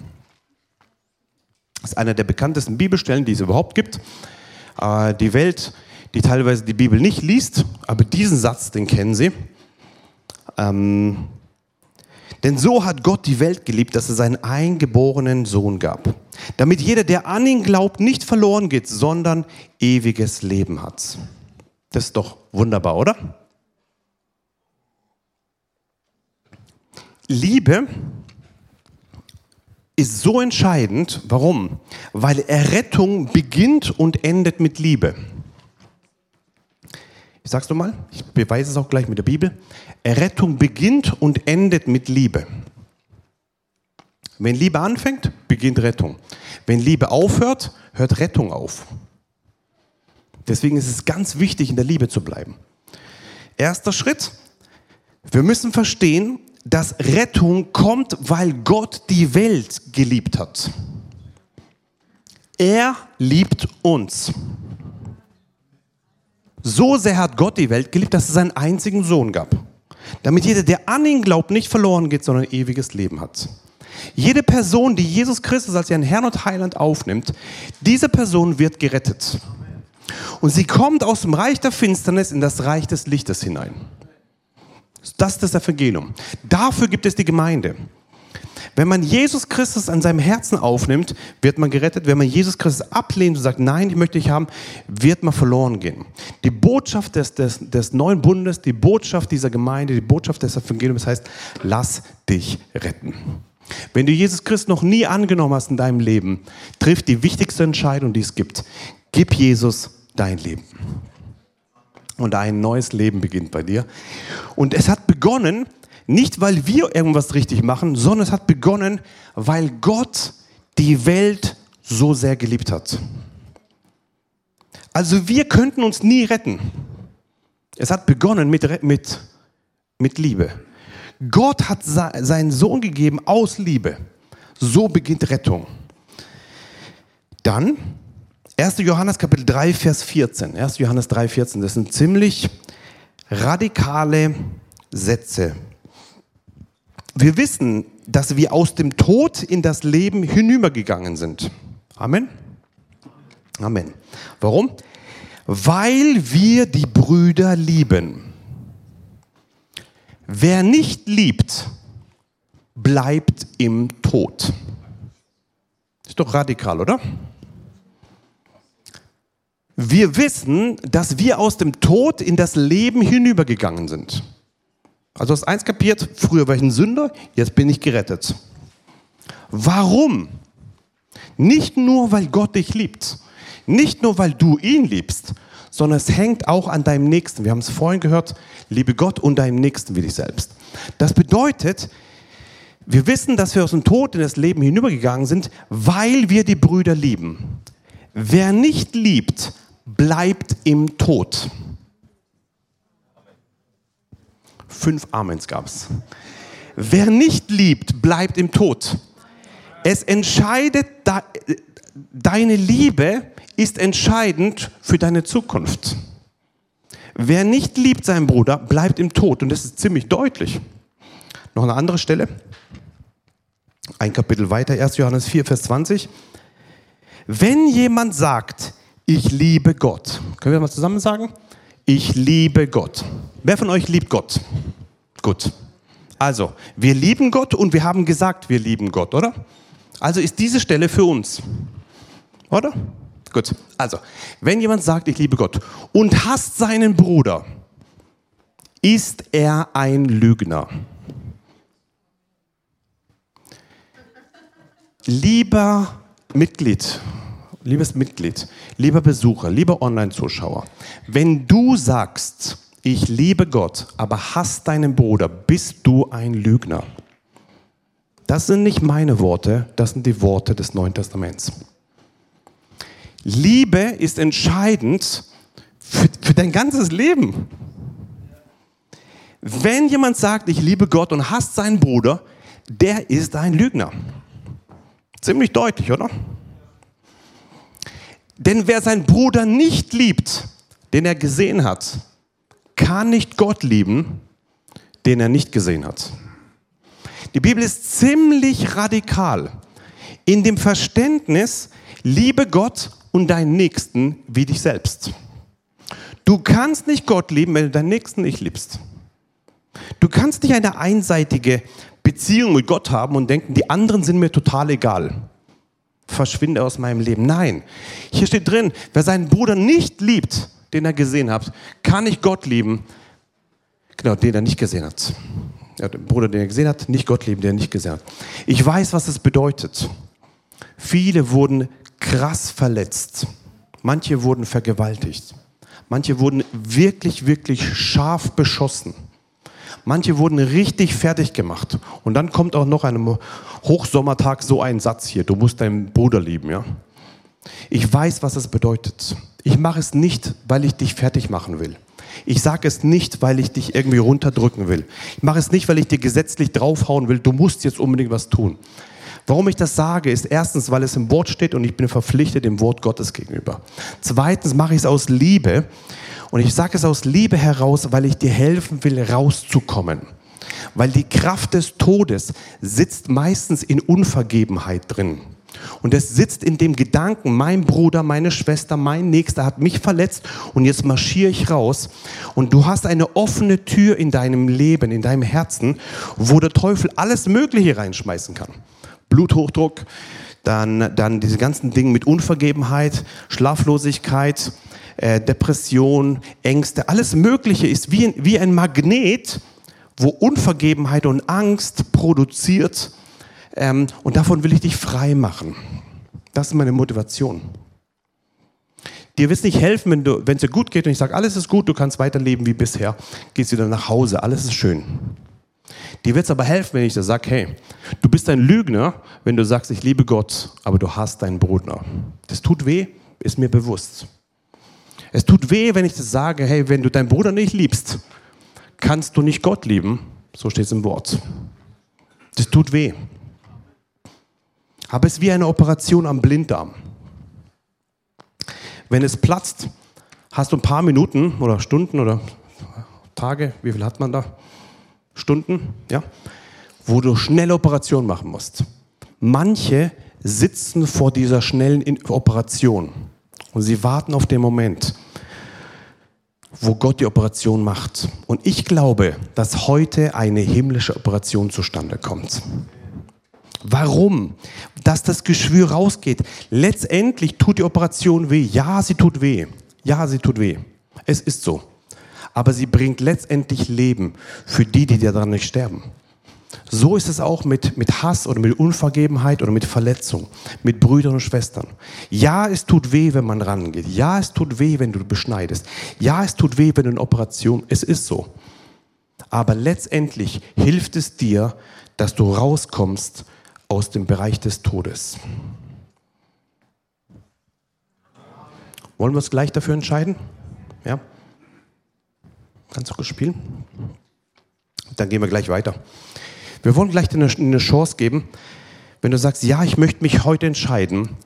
Das ist einer der bekanntesten Bibelstellen, die es überhaupt gibt. Äh, die Welt, die teilweise die Bibel nicht liest, aber diesen Satz, den kennen sie. Ähm, denn so hat Gott die Welt geliebt, dass er seinen eingeborenen Sohn gab, damit jeder, der an ihn glaubt, nicht verloren geht, sondern ewiges Leben hat. Das ist doch wunderbar, oder? Liebe ist so entscheidend. Warum? Weil Errettung beginnt und endet mit Liebe. Ich sag's nochmal, ich beweise es auch gleich mit der Bibel. Errettung beginnt und endet mit Liebe. Wenn Liebe anfängt, beginnt Rettung. Wenn Liebe aufhört, hört Rettung auf. Deswegen ist es ganz wichtig, in der Liebe zu bleiben. Erster Schritt, wir müssen verstehen, dass Rettung kommt, weil Gott die Welt geliebt hat. Er liebt uns. So sehr hat Gott die Welt geliebt, dass es seinen einzigen Sohn gab. Damit jeder, der an ihn glaubt, nicht verloren geht, sondern ewiges Leben hat. Jede Person, die Jesus Christus als ihren Herrn und Heiland aufnimmt, diese Person wird gerettet. Und sie kommt aus dem Reich der Finsternis in das Reich des Lichtes hinein. Das ist das Evangelium. Dafür gibt es die Gemeinde. Wenn man Jesus Christus an seinem Herzen aufnimmt, wird man gerettet. Wenn man Jesus Christus ablehnt und sagt, nein, ich möchte dich haben, wird man verloren gehen. Die Botschaft des, des, des neuen Bundes, die Botschaft dieser Gemeinde, die Botschaft des Evangeliums heißt, lass dich retten. Wenn du Jesus Christus noch nie angenommen hast in deinem Leben, triff die wichtigste Entscheidung, die es gibt. Gib Jesus dein Leben. Und ein neues Leben beginnt bei dir. Und es hat begonnen, nicht weil wir irgendwas richtig machen, sondern es hat begonnen, weil Gott die Welt so sehr geliebt hat. Also wir könnten uns nie retten. Es hat begonnen mit, mit, mit Liebe. Gott hat seinen Sohn gegeben aus Liebe. So beginnt Rettung. Dann 1. Johannes Kapitel 3, Vers 14. 1. Johannes 3, 14. Das sind ziemlich radikale Sätze. Wir wissen, dass wir aus dem Tod in das Leben hinübergegangen sind. Amen. Amen. Warum? Weil wir die Brüder lieben. Wer nicht liebt, bleibt im Tod. Ist doch radikal, oder? Wir wissen, dass wir aus dem Tod in das Leben hinübergegangen sind. Also hast eins kapiert, früher war ich ein Sünder, jetzt bin ich gerettet. Warum? Nicht nur, weil Gott dich liebt, nicht nur, weil du ihn liebst, sondern es hängt auch an deinem Nächsten. Wir haben es vorhin gehört, liebe Gott und deinem Nächsten wie dich selbst. Das bedeutet, wir wissen, dass wir aus dem Tod in das Leben hinübergegangen sind, weil wir die Brüder lieben. Wer nicht liebt, bleibt im Tod. Fünf Amens gab es. Wer nicht liebt, bleibt im Tod. Es entscheidet, deine Liebe ist entscheidend für deine Zukunft. Wer nicht liebt seinen Bruder, bleibt im Tod. Und das ist ziemlich deutlich. Noch eine andere Stelle. Ein Kapitel weiter, 1. Johannes 4, Vers 20. Wenn jemand sagt, ich liebe Gott, können wir das mal zusammen sagen? Ich liebe Gott. Wer von euch liebt Gott? Gut. Also, wir lieben Gott und wir haben gesagt, wir lieben Gott, oder? Also ist diese Stelle für uns. Oder? Gut. Also, wenn jemand sagt, ich liebe Gott und hasst seinen Bruder, ist er ein Lügner. Lieber Mitglied, liebes Mitglied, lieber Besucher, lieber Online-Zuschauer, wenn du sagst, ich liebe Gott, aber hasst deinen Bruder, bist du ein Lügner. Das sind nicht meine Worte, das sind die Worte des Neuen Testaments. Liebe ist entscheidend für, für dein ganzes Leben. Wenn jemand sagt, ich liebe Gott und hasst seinen Bruder, der ist ein Lügner. Ziemlich deutlich, oder? Denn wer seinen Bruder nicht liebt, den er gesehen hat, kann nicht Gott lieben, den er nicht gesehen hat. Die Bibel ist ziemlich radikal in dem Verständnis, liebe Gott und deinen Nächsten wie dich selbst. Du kannst nicht Gott lieben, wenn du deinen Nächsten nicht liebst. Du kannst nicht eine einseitige Beziehung mit Gott haben und denken, die anderen sind mir total egal. Verschwinde aus meinem Leben. Nein, hier steht drin, wer seinen Bruder nicht liebt, den er gesehen hat, kann nicht Gott lieben, genau, den er nicht gesehen hat. Ja, den Bruder, den er gesehen hat, nicht Gott lieben, den er nicht gesehen hat. Ich weiß, was es bedeutet. Viele wurden krass verletzt. Manche wurden vergewaltigt. Manche wurden wirklich, wirklich scharf beschossen. Manche wurden richtig fertig gemacht. Und dann kommt auch noch an einem Hochsommertag so ein Satz hier, du musst deinen Bruder lieben, ja? Ich weiß, was es bedeutet. Ich mache es nicht, weil ich dich fertig machen will. Ich sage es nicht, weil ich dich irgendwie runterdrücken will. Ich mache es nicht, weil ich dir gesetzlich draufhauen will, du musst jetzt unbedingt was tun. Warum ich das sage, ist erstens, weil es im Wort steht und ich bin verpflichtet dem Wort Gottes gegenüber. Zweitens mache ich es aus Liebe und ich sage es aus Liebe heraus, weil ich dir helfen will, rauszukommen. Weil die Kraft des Todes sitzt meistens in Unvergebenheit drin. Und es sitzt in dem Gedanken, mein Bruder, meine Schwester, mein Nächster hat mich verletzt und jetzt marschiere ich raus. Und du hast eine offene Tür in deinem Leben, in deinem Herzen, wo der Teufel alles Mögliche reinschmeißen kann. Bluthochdruck, dann, dann diese ganzen Dinge mit Unvergebenheit, Schlaflosigkeit, äh, Depression, Ängste, alles Mögliche ist wie, wie ein Magnet, wo Unvergebenheit und Angst produziert. Ähm, und davon will ich dich frei machen. Das ist meine Motivation. Dir wird es nicht helfen, wenn es dir gut geht und ich sage, alles ist gut, du kannst weiterleben wie bisher, gehst wieder nach Hause, alles ist schön. Dir wird es aber helfen, wenn ich dir sage, hey, du bist ein Lügner, wenn du sagst, ich liebe Gott, aber du hast deinen Bruder. Das tut weh, ist mir bewusst. Es tut weh, wenn ich dir sage, hey, wenn du deinen Bruder nicht liebst, kannst du nicht Gott lieben. So steht es im Wort. Das tut weh. Aber es ist wie eine Operation am Blinddarm. Wenn es platzt, hast du ein paar Minuten oder Stunden oder Tage, wie viel hat man da? Stunden, ja, wo du schnelle Operationen machen musst. Manche sitzen vor dieser schnellen Operation und sie warten auf den Moment, wo Gott die Operation macht. Und ich glaube, dass heute eine himmlische Operation zustande kommt. Warum? Dass das Geschwür rausgeht. Letztendlich tut die Operation weh. Ja, sie tut weh. Ja, sie tut weh. Es ist so. Aber sie bringt letztendlich Leben für die, die daran nicht sterben. So ist es auch mit, mit Hass oder mit Unvergebenheit oder mit Verletzung, mit Brüdern und Schwestern. Ja, es tut weh, wenn man rangeht. Ja, es tut weh, wenn du beschneidest. Ja, es tut weh, wenn du eine Operation. Es ist so. Aber letztendlich hilft es dir, dass du rauskommst aus dem Bereich des Todes. Wollen wir uns gleich dafür entscheiden? Ja? Kannst du kurz spielen? Dann gehen wir gleich weiter. Wir wollen gleich eine, eine Chance geben, wenn du sagst, ja, ich möchte mich heute entscheiden,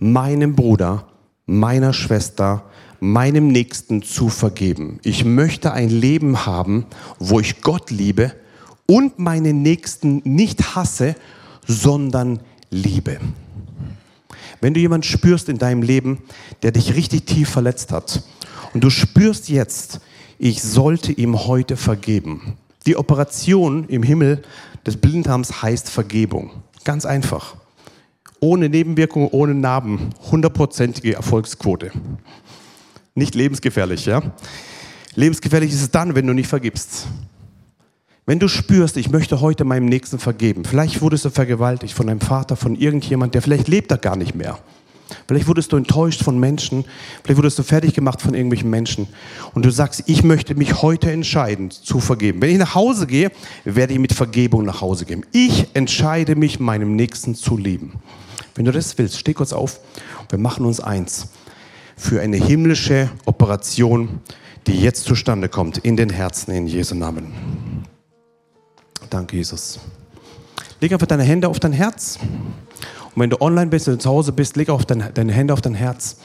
meinem Bruder, meiner Schwester, meinem Nächsten zu vergeben. Ich möchte ein Leben haben, wo ich Gott liebe und meinen Nächsten nicht hasse, sondern liebe. Wenn du jemanden spürst in deinem Leben, der dich richtig tief verletzt hat und du spürst jetzt, ich sollte ihm heute vergeben. Die Operation im Himmel des Blinddarms heißt Vergebung. Ganz einfach. Ohne Nebenwirkungen, ohne Narben. Hundertprozentige Erfolgsquote. Nicht lebensgefährlich, ja? Lebensgefährlich ist es dann, wenn du nicht vergibst. Wenn du spürst, ich möchte heute meinem Nächsten vergeben, vielleicht wurdest du vergewaltigt von deinem Vater, von irgendjemand, der vielleicht lebt da gar nicht mehr. Vielleicht wurdest du enttäuscht von Menschen, vielleicht wurdest du fertig gemacht von irgendwelchen Menschen und du sagst, ich möchte mich heute entscheiden zu vergeben. Wenn ich nach Hause gehe, werde ich mit Vergebung nach Hause gehen. Ich entscheide mich, meinem Nächsten zu lieben. Wenn du das willst, steh kurz auf. Wir machen uns eins für eine himmlische Operation, die jetzt zustande kommt in den Herzen in Jesu Namen. Danke, Jesus. Leg einfach deine Hände auf dein Herz. Und wenn du online bist und zu Hause bist, leg auf dein, deine Hände auf dein Herz.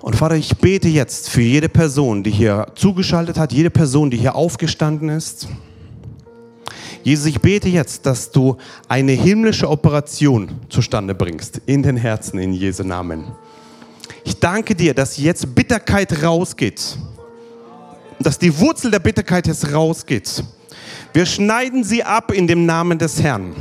Und Vater, ich bete jetzt für jede Person, die hier zugeschaltet hat, jede Person, die hier aufgestanden ist. Jesus, ich bete jetzt, dass du eine himmlische Operation zustande bringst in den Herzen in Jesu Namen. Ich danke dir, dass jetzt Bitterkeit rausgeht. Dass die Wurzel der Bitterkeit jetzt rausgeht. Wir schneiden sie ab in dem Namen des Herrn.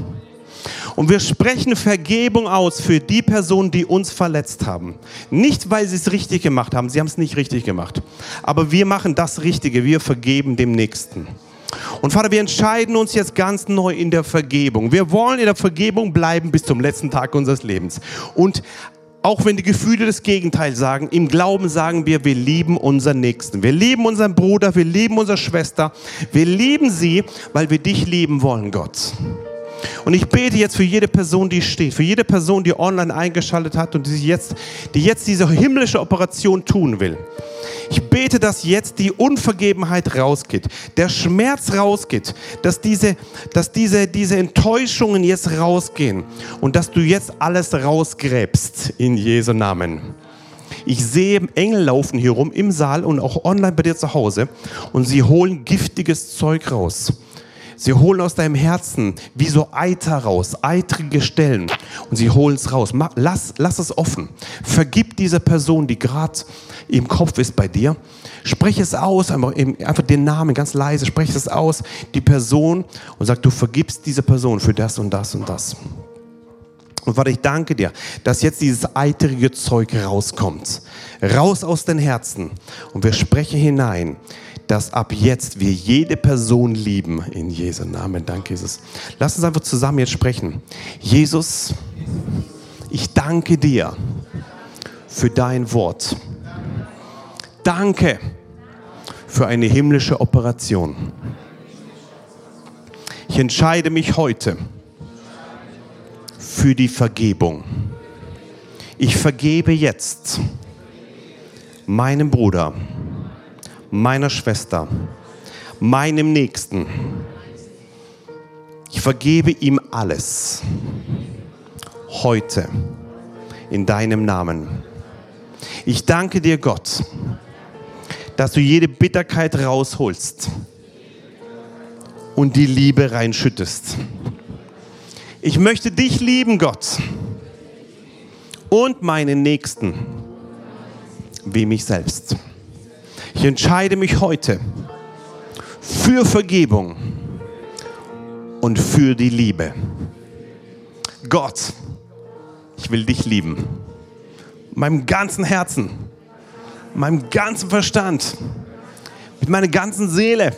Und wir sprechen Vergebung aus für die Personen, die uns verletzt haben. Nicht, weil sie es richtig gemacht haben, sie haben es nicht richtig gemacht. Aber wir machen das Richtige, wir vergeben dem Nächsten. Und Vater, wir entscheiden uns jetzt ganz neu in der Vergebung. Wir wollen in der Vergebung bleiben bis zum letzten Tag unseres Lebens. Und auch wenn die Gefühle das Gegenteil sagen, im Glauben sagen wir, wir lieben unseren Nächsten. Wir lieben unseren Bruder, wir lieben unsere Schwester. Wir lieben sie, weil wir dich lieben wollen, Gott. Und ich bete jetzt für jede Person, die steht, für jede Person, die online eingeschaltet hat und die jetzt, die jetzt diese himmlische Operation tun will. Ich bete, dass jetzt die Unvergebenheit rausgeht, der Schmerz rausgeht, dass diese, dass diese, diese Enttäuschungen jetzt rausgehen und dass du jetzt alles rausgräbst in Jesu Namen. Ich sehe Engel laufen hier rum im Saal und auch online bei dir zu Hause und sie holen giftiges Zeug raus. Sie holen aus deinem Herzen wie so Eiter raus, eitrige Stellen. Und sie holen es raus. Lass, lass es offen. Vergib dieser Person, die gerade im Kopf ist bei dir. Sprech es aus, einfach, einfach den Namen ganz leise, sprech es aus, die Person und sag, du vergibst diese Person für das und das und das. Und Vater, ich danke dir, dass jetzt dieses eitrige Zeug rauskommt. Raus aus den Herzen. Und wir sprechen hinein, dass ab jetzt wir jede Person lieben. In Jesu Namen. Danke, Jesus. Lass uns einfach zusammen jetzt sprechen. Jesus, ich danke dir für dein Wort. Danke für eine himmlische Operation. Ich entscheide mich heute für die Vergebung. Ich vergebe jetzt meinem Bruder, meiner Schwester, meinem Nächsten. Ich vergebe ihm alles. Heute in deinem Namen. Ich danke dir, Gott, dass du jede Bitterkeit rausholst und die Liebe reinschüttest. Ich möchte dich lieben, Gott, und meinen Nächsten wie mich selbst. Ich entscheide mich heute für Vergebung und für die Liebe. Gott, ich will dich lieben. Meinem ganzen Herzen, meinem ganzen Verstand, mit meiner ganzen Seele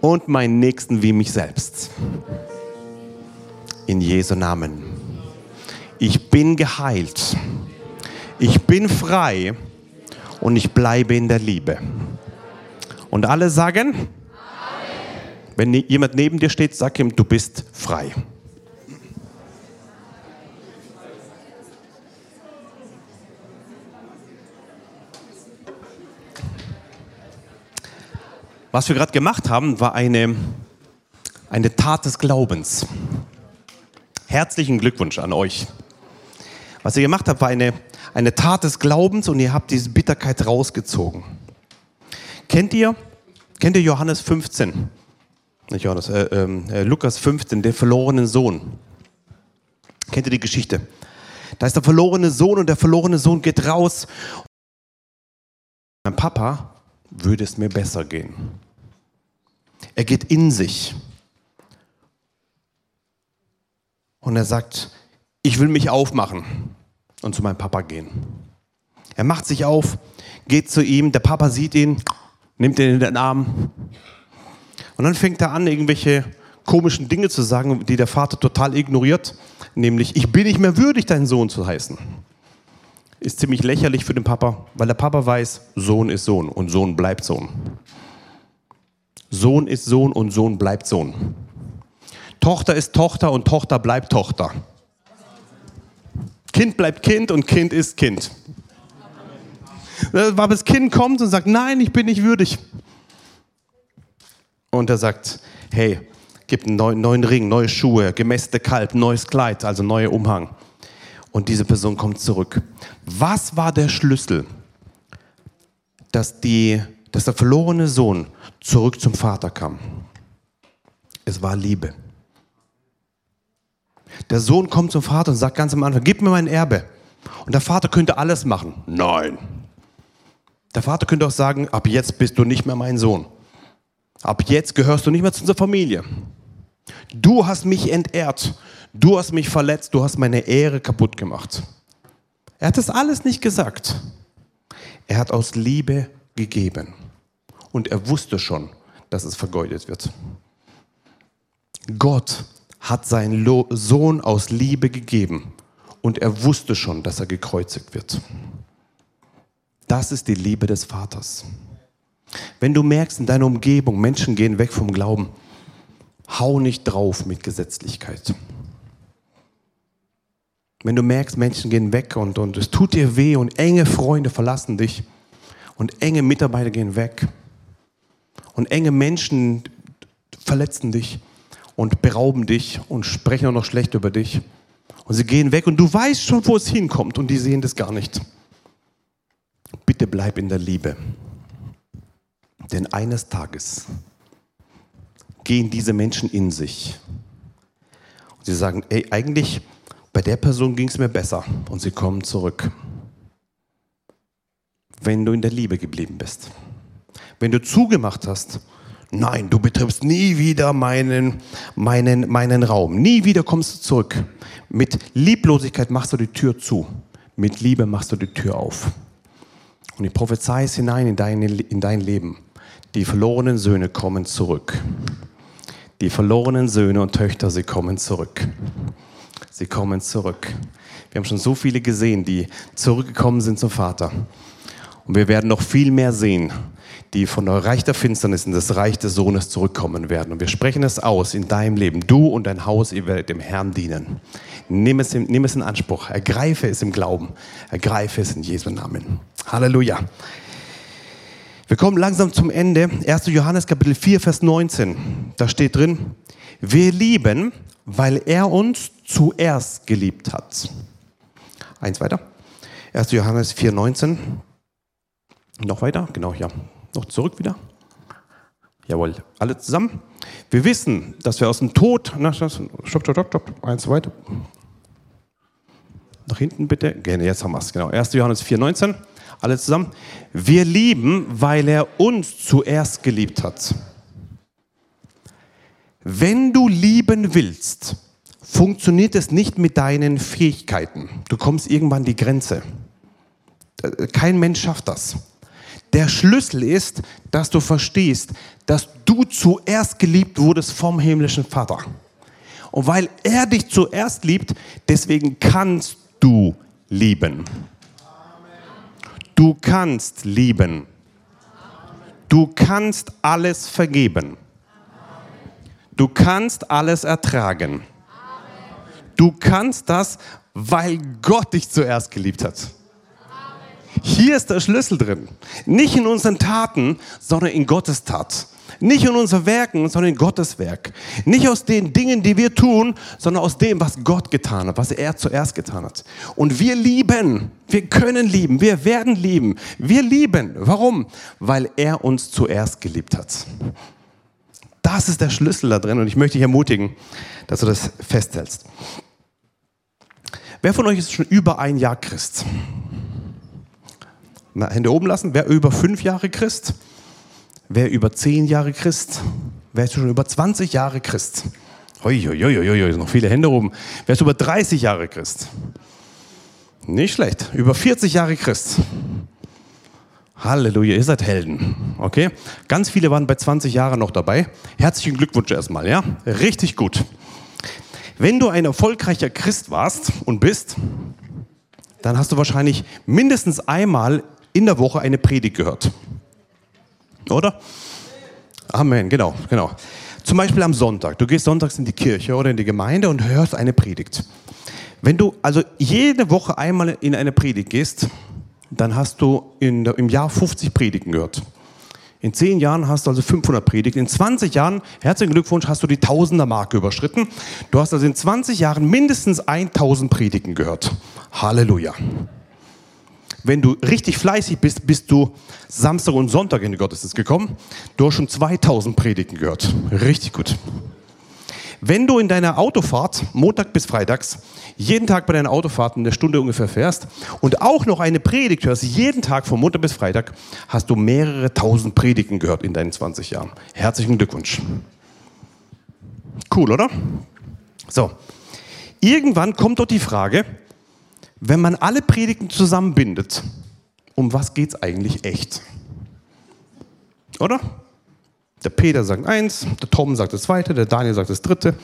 und meinen Nächsten wie mich selbst in Jesu Namen. Ich bin geheilt. Ich bin frei und ich bleibe in der Liebe. Und alle sagen, Amen. wenn jemand neben dir steht, sag ihm, du bist frei. Was wir gerade gemacht haben, war eine, eine Tat des Glaubens. Herzlichen Glückwunsch an euch. Was ihr gemacht habt, war eine, eine Tat des Glaubens und ihr habt diese Bitterkeit rausgezogen. Kennt ihr, kennt ihr Johannes 15? Nicht Johannes, äh, äh, Lukas 15, den verlorenen Sohn. Kennt ihr die Geschichte? Da ist der verlorene Sohn und der verlorene Sohn geht raus. Mein Papa würde es mir besser gehen. Er geht in sich. Und er sagt, ich will mich aufmachen und zu meinem Papa gehen. Er macht sich auf, geht zu ihm, der Papa sieht ihn, nimmt ihn in den Arm. Und dann fängt er an, irgendwelche komischen Dinge zu sagen, die der Vater total ignoriert. Nämlich, ich bin nicht mehr würdig, dein Sohn zu heißen. Ist ziemlich lächerlich für den Papa, weil der Papa weiß, Sohn ist Sohn und Sohn bleibt Sohn. Sohn ist Sohn und Sohn bleibt Sohn. Tochter ist Tochter und Tochter bleibt Tochter. Kind bleibt Kind und Kind ist Kind. Aber das Kind kommt und sagt, nein, ich bin nicht würdig. Und er sagt, hey, gib einen neuen, Ring, neue Schuhe, gemästete Kalb, neues Kleid, also neuer Umhang. Und diese Person kommt zurück. Was war der Schlüssel, dass, die, dass der verlorene Sohn zurück zum Vater kam? Es war Liebe. Der Sohn kommt zum Vater und sagt ganz am Anfang, gib mir mein Erbe. Und der Vater könnte alles machen. Nein. Der Vater könnte auch sagen, ab jetzt bist du nicht mehr mein Sohn. Ab jetzt gehörst du nicht mehr zu unserer Familie. Du hast mich entehrt. Du hast mich verletzt. Du hast meine Ehre kaputt gemacht. Er hat das alles nicht gesagt. Er hat aus Liebe gegeben. Und er wusste schon, dass es vergeudet wird. Gott hat seinen Sohn aus Liebe gegeben und er wusste schon, dass er gekreuzigt wird. Das ist die Liebe des Vaters. Wenn du merkst in deiner Umgebung, Menschen gehen weg vom Glauben, hau nicht drauf mit Gesetzlichkeit. Wenn du merkst, Menschen gehen weg und, und es tut dir weh und enge Freunde verlassen dich und enge Mitarbeiter gehen weg und enge Menschen verletzen dich, und berauben dich und sprechen auch noch schlecht über dich. Und sie gehen weg und du weißt schon, wo es hinkommt und die sehen das gar nicht. Bitte bleib in der Liebe. Denn eines Tages, gehen diese Menschen in sich. Und sie sagen, ey, eigentlich bei der Person ging es mir besser. Und sie kommen zurück. Wenn du in der Liebe geblieben bist. Wenn du zugemacht hast, nein, du betriffst nie wieder meinen, meinen, meinen Raum. Nie wieder kommst du zurück. Mit Lieblosigkeit machst du die Tür zu. Mit Liebe machst du die Tür auf. Und ich prophezei es hinein in dein, in dein Leben. Die verlorenen Söhne kommen zurück. Die verlorenen Söhne und Töchter, sie kommen zurück. Sie kommen zurück. Wir haben schon so viele gesehen, die zurückgekommen sind zum Vater. Und wir werden noch viel mehr sehen, die von der Reich der Finsternis in das Reich des Sohnes zurückkommen werden. Und wir sprechen es aus in deinem Leben. Du und dein Haus, ihr werdet dem Herrn dienen. Nimm es, in, nimm es in Anspruch. Ergreife es im Glauben. Ergreife es in Jesu Namen. Halleluja. Wir kommen langsam zum Ende. 1. Johannes Kapitel 4, Vers 19. Da steht drin, wir lieben, weil er uns zuerst geliebt hat. Eins weiter. 1. Johannes 4, 19. Noch weiter, genau, ja. Noch zurück wieder. Jawohl, alle zusammen. Wir wissen, dass wir aus dem Tod, na, stopp, stopp, stopp, stopp, eins weiter. Nach hinten bitte. Jetzt haben wir es, genau. 1. Johannes 4, 19. Alle zusammen. Wir lieben, weil er uns zuerst geliebt hat. Wenn du lieben willst, funktioniert es nicht mit deinen Fähigkeiten. Du kommst irgendwann an die Grenze. Kein Mensch schafft das. Der Schlüssel ist, dass du verstehst, dass du zuerst geliebt wurdest vom himmlischen Vater. Und weil er dich zuerst liebt, deswegen kannst du lieben. Du kannst lieben. Du kannst alles vergeben. Du kannst alles ertragen. Du kannst das, weil Gott dich zuerst geliebt hat. Hier ist der Schlüssel drin. Nicht in unseren Taten, sondern in Gottes Tat. Nicht in unseren Werken, sondern in Gottes Werk. Nicht aus den Dingen, die wir tun, sondern aus dem, was Gott getan hat, was er zuerst getan hat. Und wir lieben, wir können lieben, wir werden lieben. Wir lieben. Warum? Weil er uns zuerst geliebt hat. Das ist der Schlüssel da drin und ich möchte dich ermutigen, dass du das festhältst. Wer von euch ist schon über ein Jahr Christ? Mal Hände oben lassen. Wer über fünf Jahre Christ? Wer über zehn Jahre Christ? Wer ist schon über 20 Jahre Christ? Uiuiuiui, noch viele Hände oben. Wer ist über 30 Jahre Christ? Nicht schlecht. Über 40 Jahre Christ. Halleluja, ihr seid Helden. Okay? Ganz viele waren bei 20 Jahren noch dabei. Herzlichen Glückwunsch erstmal, ja? Richtig gut. Wenn du ein erfolgreicher Christ warst und bist, dann hast du wahrscheinlich mindestens einmal in der Woche eine Predigt gehört. Oder? Amen, genau, genau. Zum Beispiel am Sonntag. Du gehst sonntags in die Kirche oder in die Gemeinde und hörst eine Predigt. Wenn du also jede Woche einmal in eine Predigt gehst, dann hast du in, im Jahr 50 Predigten gehört. In 10 Jahren hast du also 500 Predigten. In 20 Jahren, herzlichen Glückwunsch, hast du die Tausender-Marke überschritten. Du hast also in 20 Jahren mindestens 1000 Predigten gehört. Halleluja wenn du richtig fleißig bist, bist du Samstag und Sonntag in den Gottesdienst gekommen. Du hast schon 2000 Predigten gehört. Richtig gut. Wenn du in deiner Autofahrt, Montag bis Freitags, jeden Tag bei deiner Autofahrt eine Stunde ungefähr fährst und auch noch eine Predigt hörst, jeden Tag von Montag bis Freitag, hast du mehrere tausend Predigten gehört in deinen 20 Jahren. Herzlichen Glückwunsch. Cool, oder? So. Irgendwann kommt dort die Frage, wenn man alle Predigten zusammenbindet, um was geht es eigentlich echt? Oder? Der Peter sagt eins, der Tom sagt das zweite, der Daniel sagt das dritte,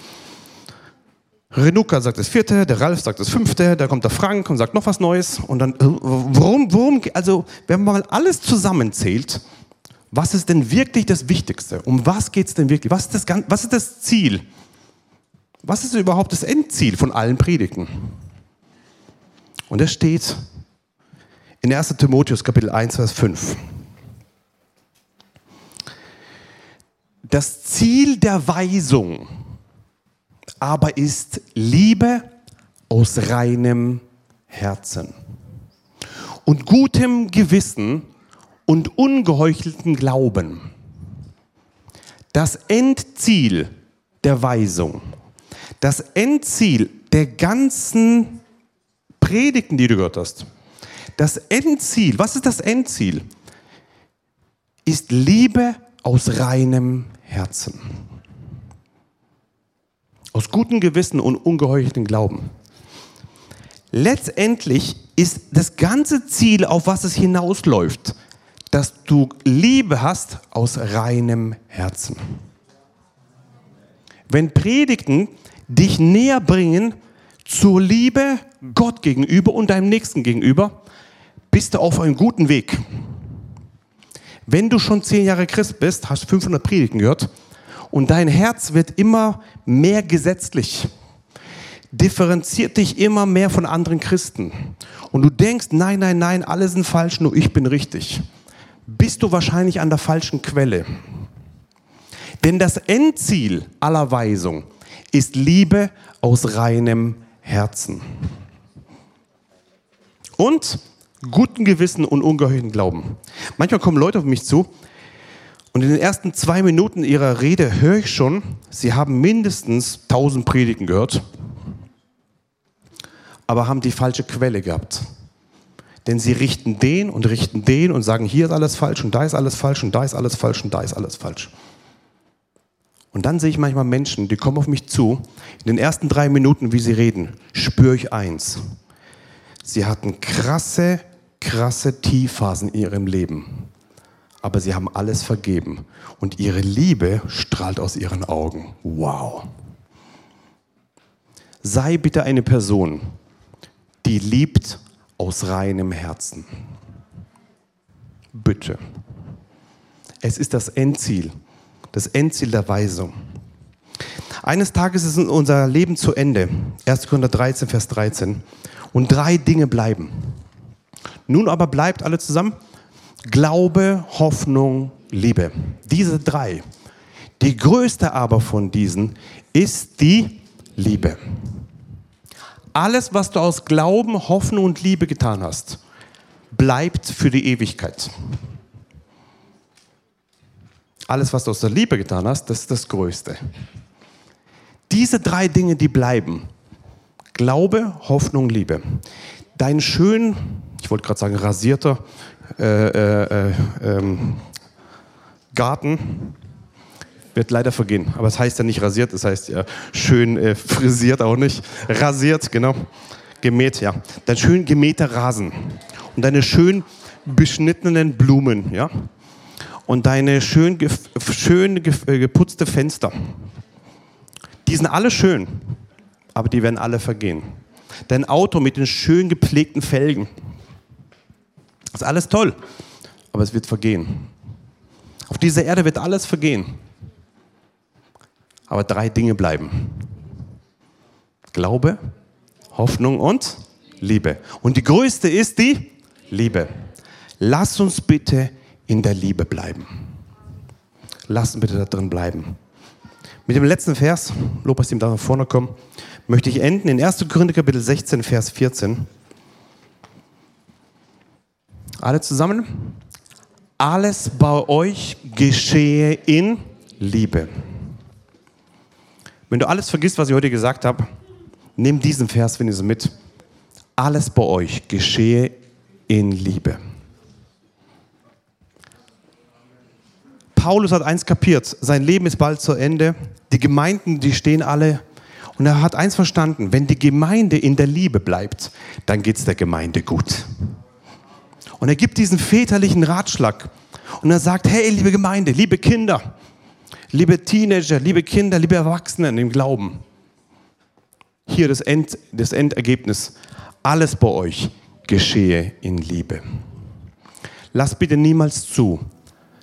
Renuka sagt das vierte, der Ralf sagt das fünfte, da kommt der Frank und sagt noch was Neues. Und dann, äh, worum, worum, also wenn man mal alles zusammenzählt, was ist denn wirklich das Wichtigste? Um was geht es denn wirklich? Was ist, das, was ist das Ziel? Was ist überhaupt das Endziel von allen Predigten? Und es steht in 1 Timotheus Kapitel 1, Vers 5. Das Ziel der Weisung aber ist Liebe aus reinem Herzen und gutem Gewissen und ungeheuchelten Glauben. Das Endziel der Weisung, das Endziel der ganzen Predigten, die du gehört hast, das Endziel, was ist das Endziel? Ist Liebe aus reinem Herzen. Aus gutem Gewissen und ungeheucheltem Glauben. Letztendlich ist das ganze Ziel, auf was es hinausläuft, dass du Liebe hast aus reinem Herzen. Wenn Predigten dich näher bringen zur Liebe Gott gegenüber und deinem Nächsten gegenüber, bist du auf einem guten Weg. Wenn du schon zehn Jahre Christ bist, hast 500 Predigten gehört und dein Herz wird immer mehr gesetzlich, differenziert dich immer mehr von anderen Christen und du denkst, nein, nein, nein, alle sind falsch, nur ich bin richtig, bist du wahrscheinlich an der falschen Quelle. Denn das Endziel aller Weisung ist Liebe aus reinem Herzen. Und guten Gewissen und ungeheuerten Glauben. Manchmal kommen Leute auf mich zu und in den ersten zwei Minuten ihrer Rede höre ich schon, sie haben mindestens tausend Predigen gehört, aber haben die falsche Quelle gehabt. Denn sie richten den und richten den und sagen, hier ist alles falsch und da ist alles falsch und da ist alles falsch und da ist alles falsch. Und dann sehe ich manchmal Menschen, die kommen auf mich zu, in den ersten drei Minuten, wie sie reden, spüre ich eins. Sie hatten krasse, krasse Tiefphasen in ihrem Leben. Aber sie haben alles vergeben. Und ihre Liebe strahlt aus ihren Augen. Wow. Sei bitte eine Person, die liebt aus reinem Herzen. Bitte. Es ist das Endziel das Endziel der Weisung. Eines Tages ist unser Leben zu Ende. 1. Korinther 13, Vers 13. Und drei Dinge bleiben. Nun aber bleibt alle zusammen Glaube, Hoffnung, Liebe. Diese drei. Die größte aber von diesen ist die Liebe. Alles, was du aus Glauben, Hoffnung und Liebe getan hast, bleibt für die Ewigkeit. Alles, was du aus der Liebe getan hast, das ist das Größte. Diese drei Dinge, die bleiben. Glaube, Hoffnung, Liebe. Dein schön, ich wollte gerade sagen rasierter äh, äh, äh, ähm, Garten wird leider vergehen. Aber es heißt ja nicht rasiert, es heißt ja schön äh, frisiert auch nicht. Rasiert, genau. Gemäht, ja. Dein schön gemähter Rasen und deine schön beschnittenen Blumen, ja und deine schön, schön äh, geputzte Fenster. Die sind alle schön, aber die werden alle vergehen. Dein Auto mit den schön gepflegten Felgen. Ist alles toll, aber es wird vergehen. Auf dieser Erde wird alles vergehen. Aber drei Dinge bleiben. Glaube, Hoffnung und Liebe. Und die größte ist die Liebe. Lass uns bitte in der Liebe bleiben. Lassen bitte da drin bleiben. Mit dem letzten Vers, Lobpreis ihm da nach vorne kommen, möchte ich enden in 1. Korinther Kapitel 16, Vers 14. Alle zusammen? Alles bei euch geschehe in Liebe. Wenn du alles vergisst, was ich heute gesagt habe, nimm diesen Vers, so mit. Alles bei euch geschehe in Liebe. Paulus hat eins kapiert, sein Leben ist bald zu Ende, die Gemeinden, die stehen alle. Und er hat eins verstanden, wenn die Gemeinde in der Liebe bleibt, dann geht es der Gemeinde gut. Und er gibt diesen väterlichen Ratschlag. Und er sagt, hey liebe Gemeinde, liebe Kinder, liebe Teenager, liebe Kinder, liebe Erwachsenen im Glauben, hier das, End, das Endergebnis, alles bei euch geschehe in Liebe. Lass bitte niemals zu,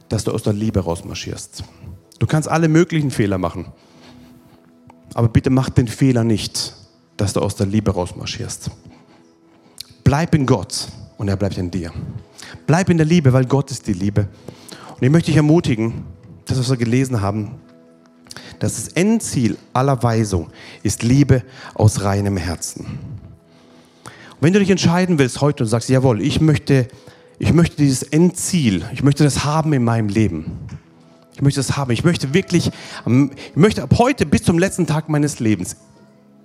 dass du aus der Liebe rausmarschierst. Du kannst alle möglichen Fehler machen. Aber bitte mach den Fehler nicht, dass du aus der Liebe rausmarschierst. Bleib in Gott und er bleibt in dir. Bleib in der Liebe, weil Gott ist die Liebe. Und ich möchte dich ermutigen, das, was wir gelesen haben, dass das Endziel aller Weisung ist Liebe aus reinem Herzen. Und wenn du dich entscheiden willst heute und sagst, jawohl, ich möchte ich möchte dieses Endziel, ich möchte das haben in meinem Leben. Ich möchte es haben. Ich möchte wirklich, ich möchte ab heute bis zum letzten Tag meines Lebens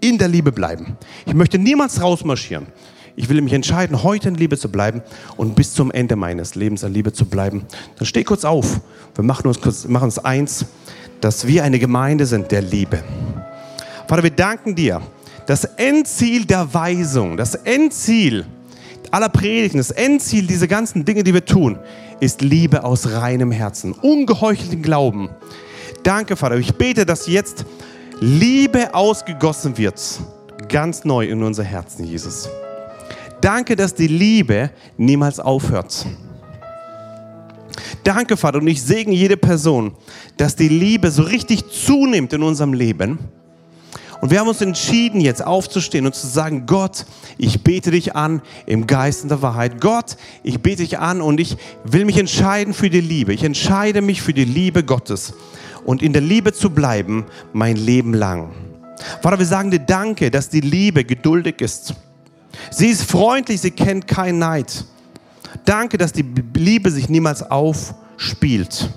in der Liebe bleiben. Ich möchte niemals rausmarschieren. Ich will mich entscheiden, heute in Liebe zu bleiben und bis zum Ende meines Lebens in Liebe zu bleiben. Dann steh kurz auf. Wir machen uns kurz, machen uns eins, dass wir eine Gemeinde sind der Liebe. Vater, wir danken dir. Das Endziel der Weisung, das Endziel aller Predigten, das Endziel dieser ganzen Dinge, die wir tun, ist Liebe aus reinem Herzen, ungeheuchelten Glauben. Danke, Vater. Ich bete, dass jetzt Liebe ausgegossen wird, ganz neu in unser Herzen, Jesus. Danke, dass die Liebe niemals aufhört. Danke, Vater, und ich segne jede Person, dass die Liebe so richtig zunimmt in unserem Leben. Und wir haben uns entschieden, jetzt aufzustehen und zu sagen, Gott, ich bete dich an im Geist und der Wahrheit. Gott, ich bete dich an und ich will mich entscheiden für die Liebe. Ich entscheide mich für die Liebe Gottes und in der Liebe zu bleiben mein Leben lang. Vater, wir sagen dir Danke, dass die Liebe geduldig ist. Sie ist freundlich, sie kennt keinen Neid. Danke, dass die Liebe sich niemals aufspielt.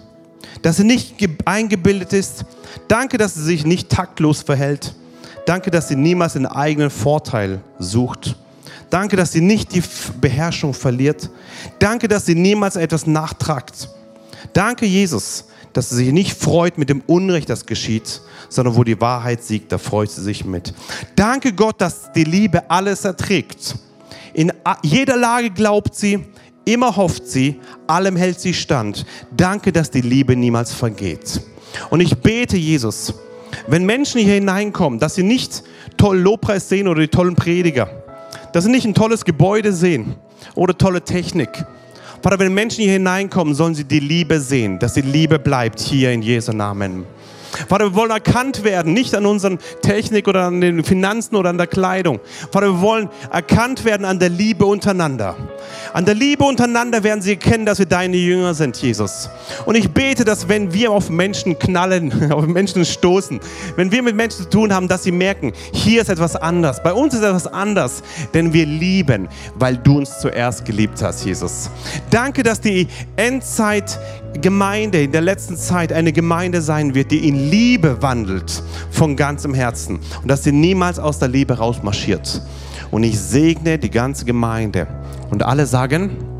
Dass sie nicht eingebildet ist. Danke, dass sie sich nicht taktlos verhält. Danke, dass sie niemals den eigenen Vorteil sucht. Danke, dass sie nicht die Beherrschung verliert. Danke, dass sie niemals etwas nachtragt. Danke, Jesus, dass sie sich nicht freut mit dem Unrecht, das geschieht, sondern wo die Wahrheit siegt, da freut sie sich mit. Danke Gott, dass die Liebe alles erträgt. In jeder Lage glaubt sie, immer hofft sie, allem hält sie stand. Danke, dass die Liebe niemals vergeht. Und ich bete, Jesus, wenn Menschen hier hineinkommen, dass sie nicht toll Lobpreis sehen oder die tollen Prediger, dass sie nicht ein tolles Gebäude sehen oder tolle Technik, Vater, wenn Menschen hier hineinkommen, sollen sie die Liebe sehen, dass die Liebe bleibt hier in Jesu Namen. Vater, wir wollen erkannt werden, nicht an unseren Technik oder an den Finanzen oder an der Kleidung. Vater, wir wollen erkannt werden an der Liebe untereinander. An der Liebe untereinander werden sie erkennen, dass wir deine Jünger sind, Jesus. Und ich bete, dass wenn wir auf Menschen knallen, auf Menschen stoßen, wenn wir mit Menschen zu tun haben, dass sie merken, hier ist etwas anders. Bei uns ist etwas anders, denn wir lieben, weil du uns zuerst geliebt hast, Jesus. Danke, dass die Endzeit Gemeinde in der letzten Zeit eine Gemeinde sein wird, die in Liebe wandelt von ganzem Herzen und dass sie niemals aus der Liebe rausmarschiert. Und ich segne die ganze Gemeinde. Und alle sagen,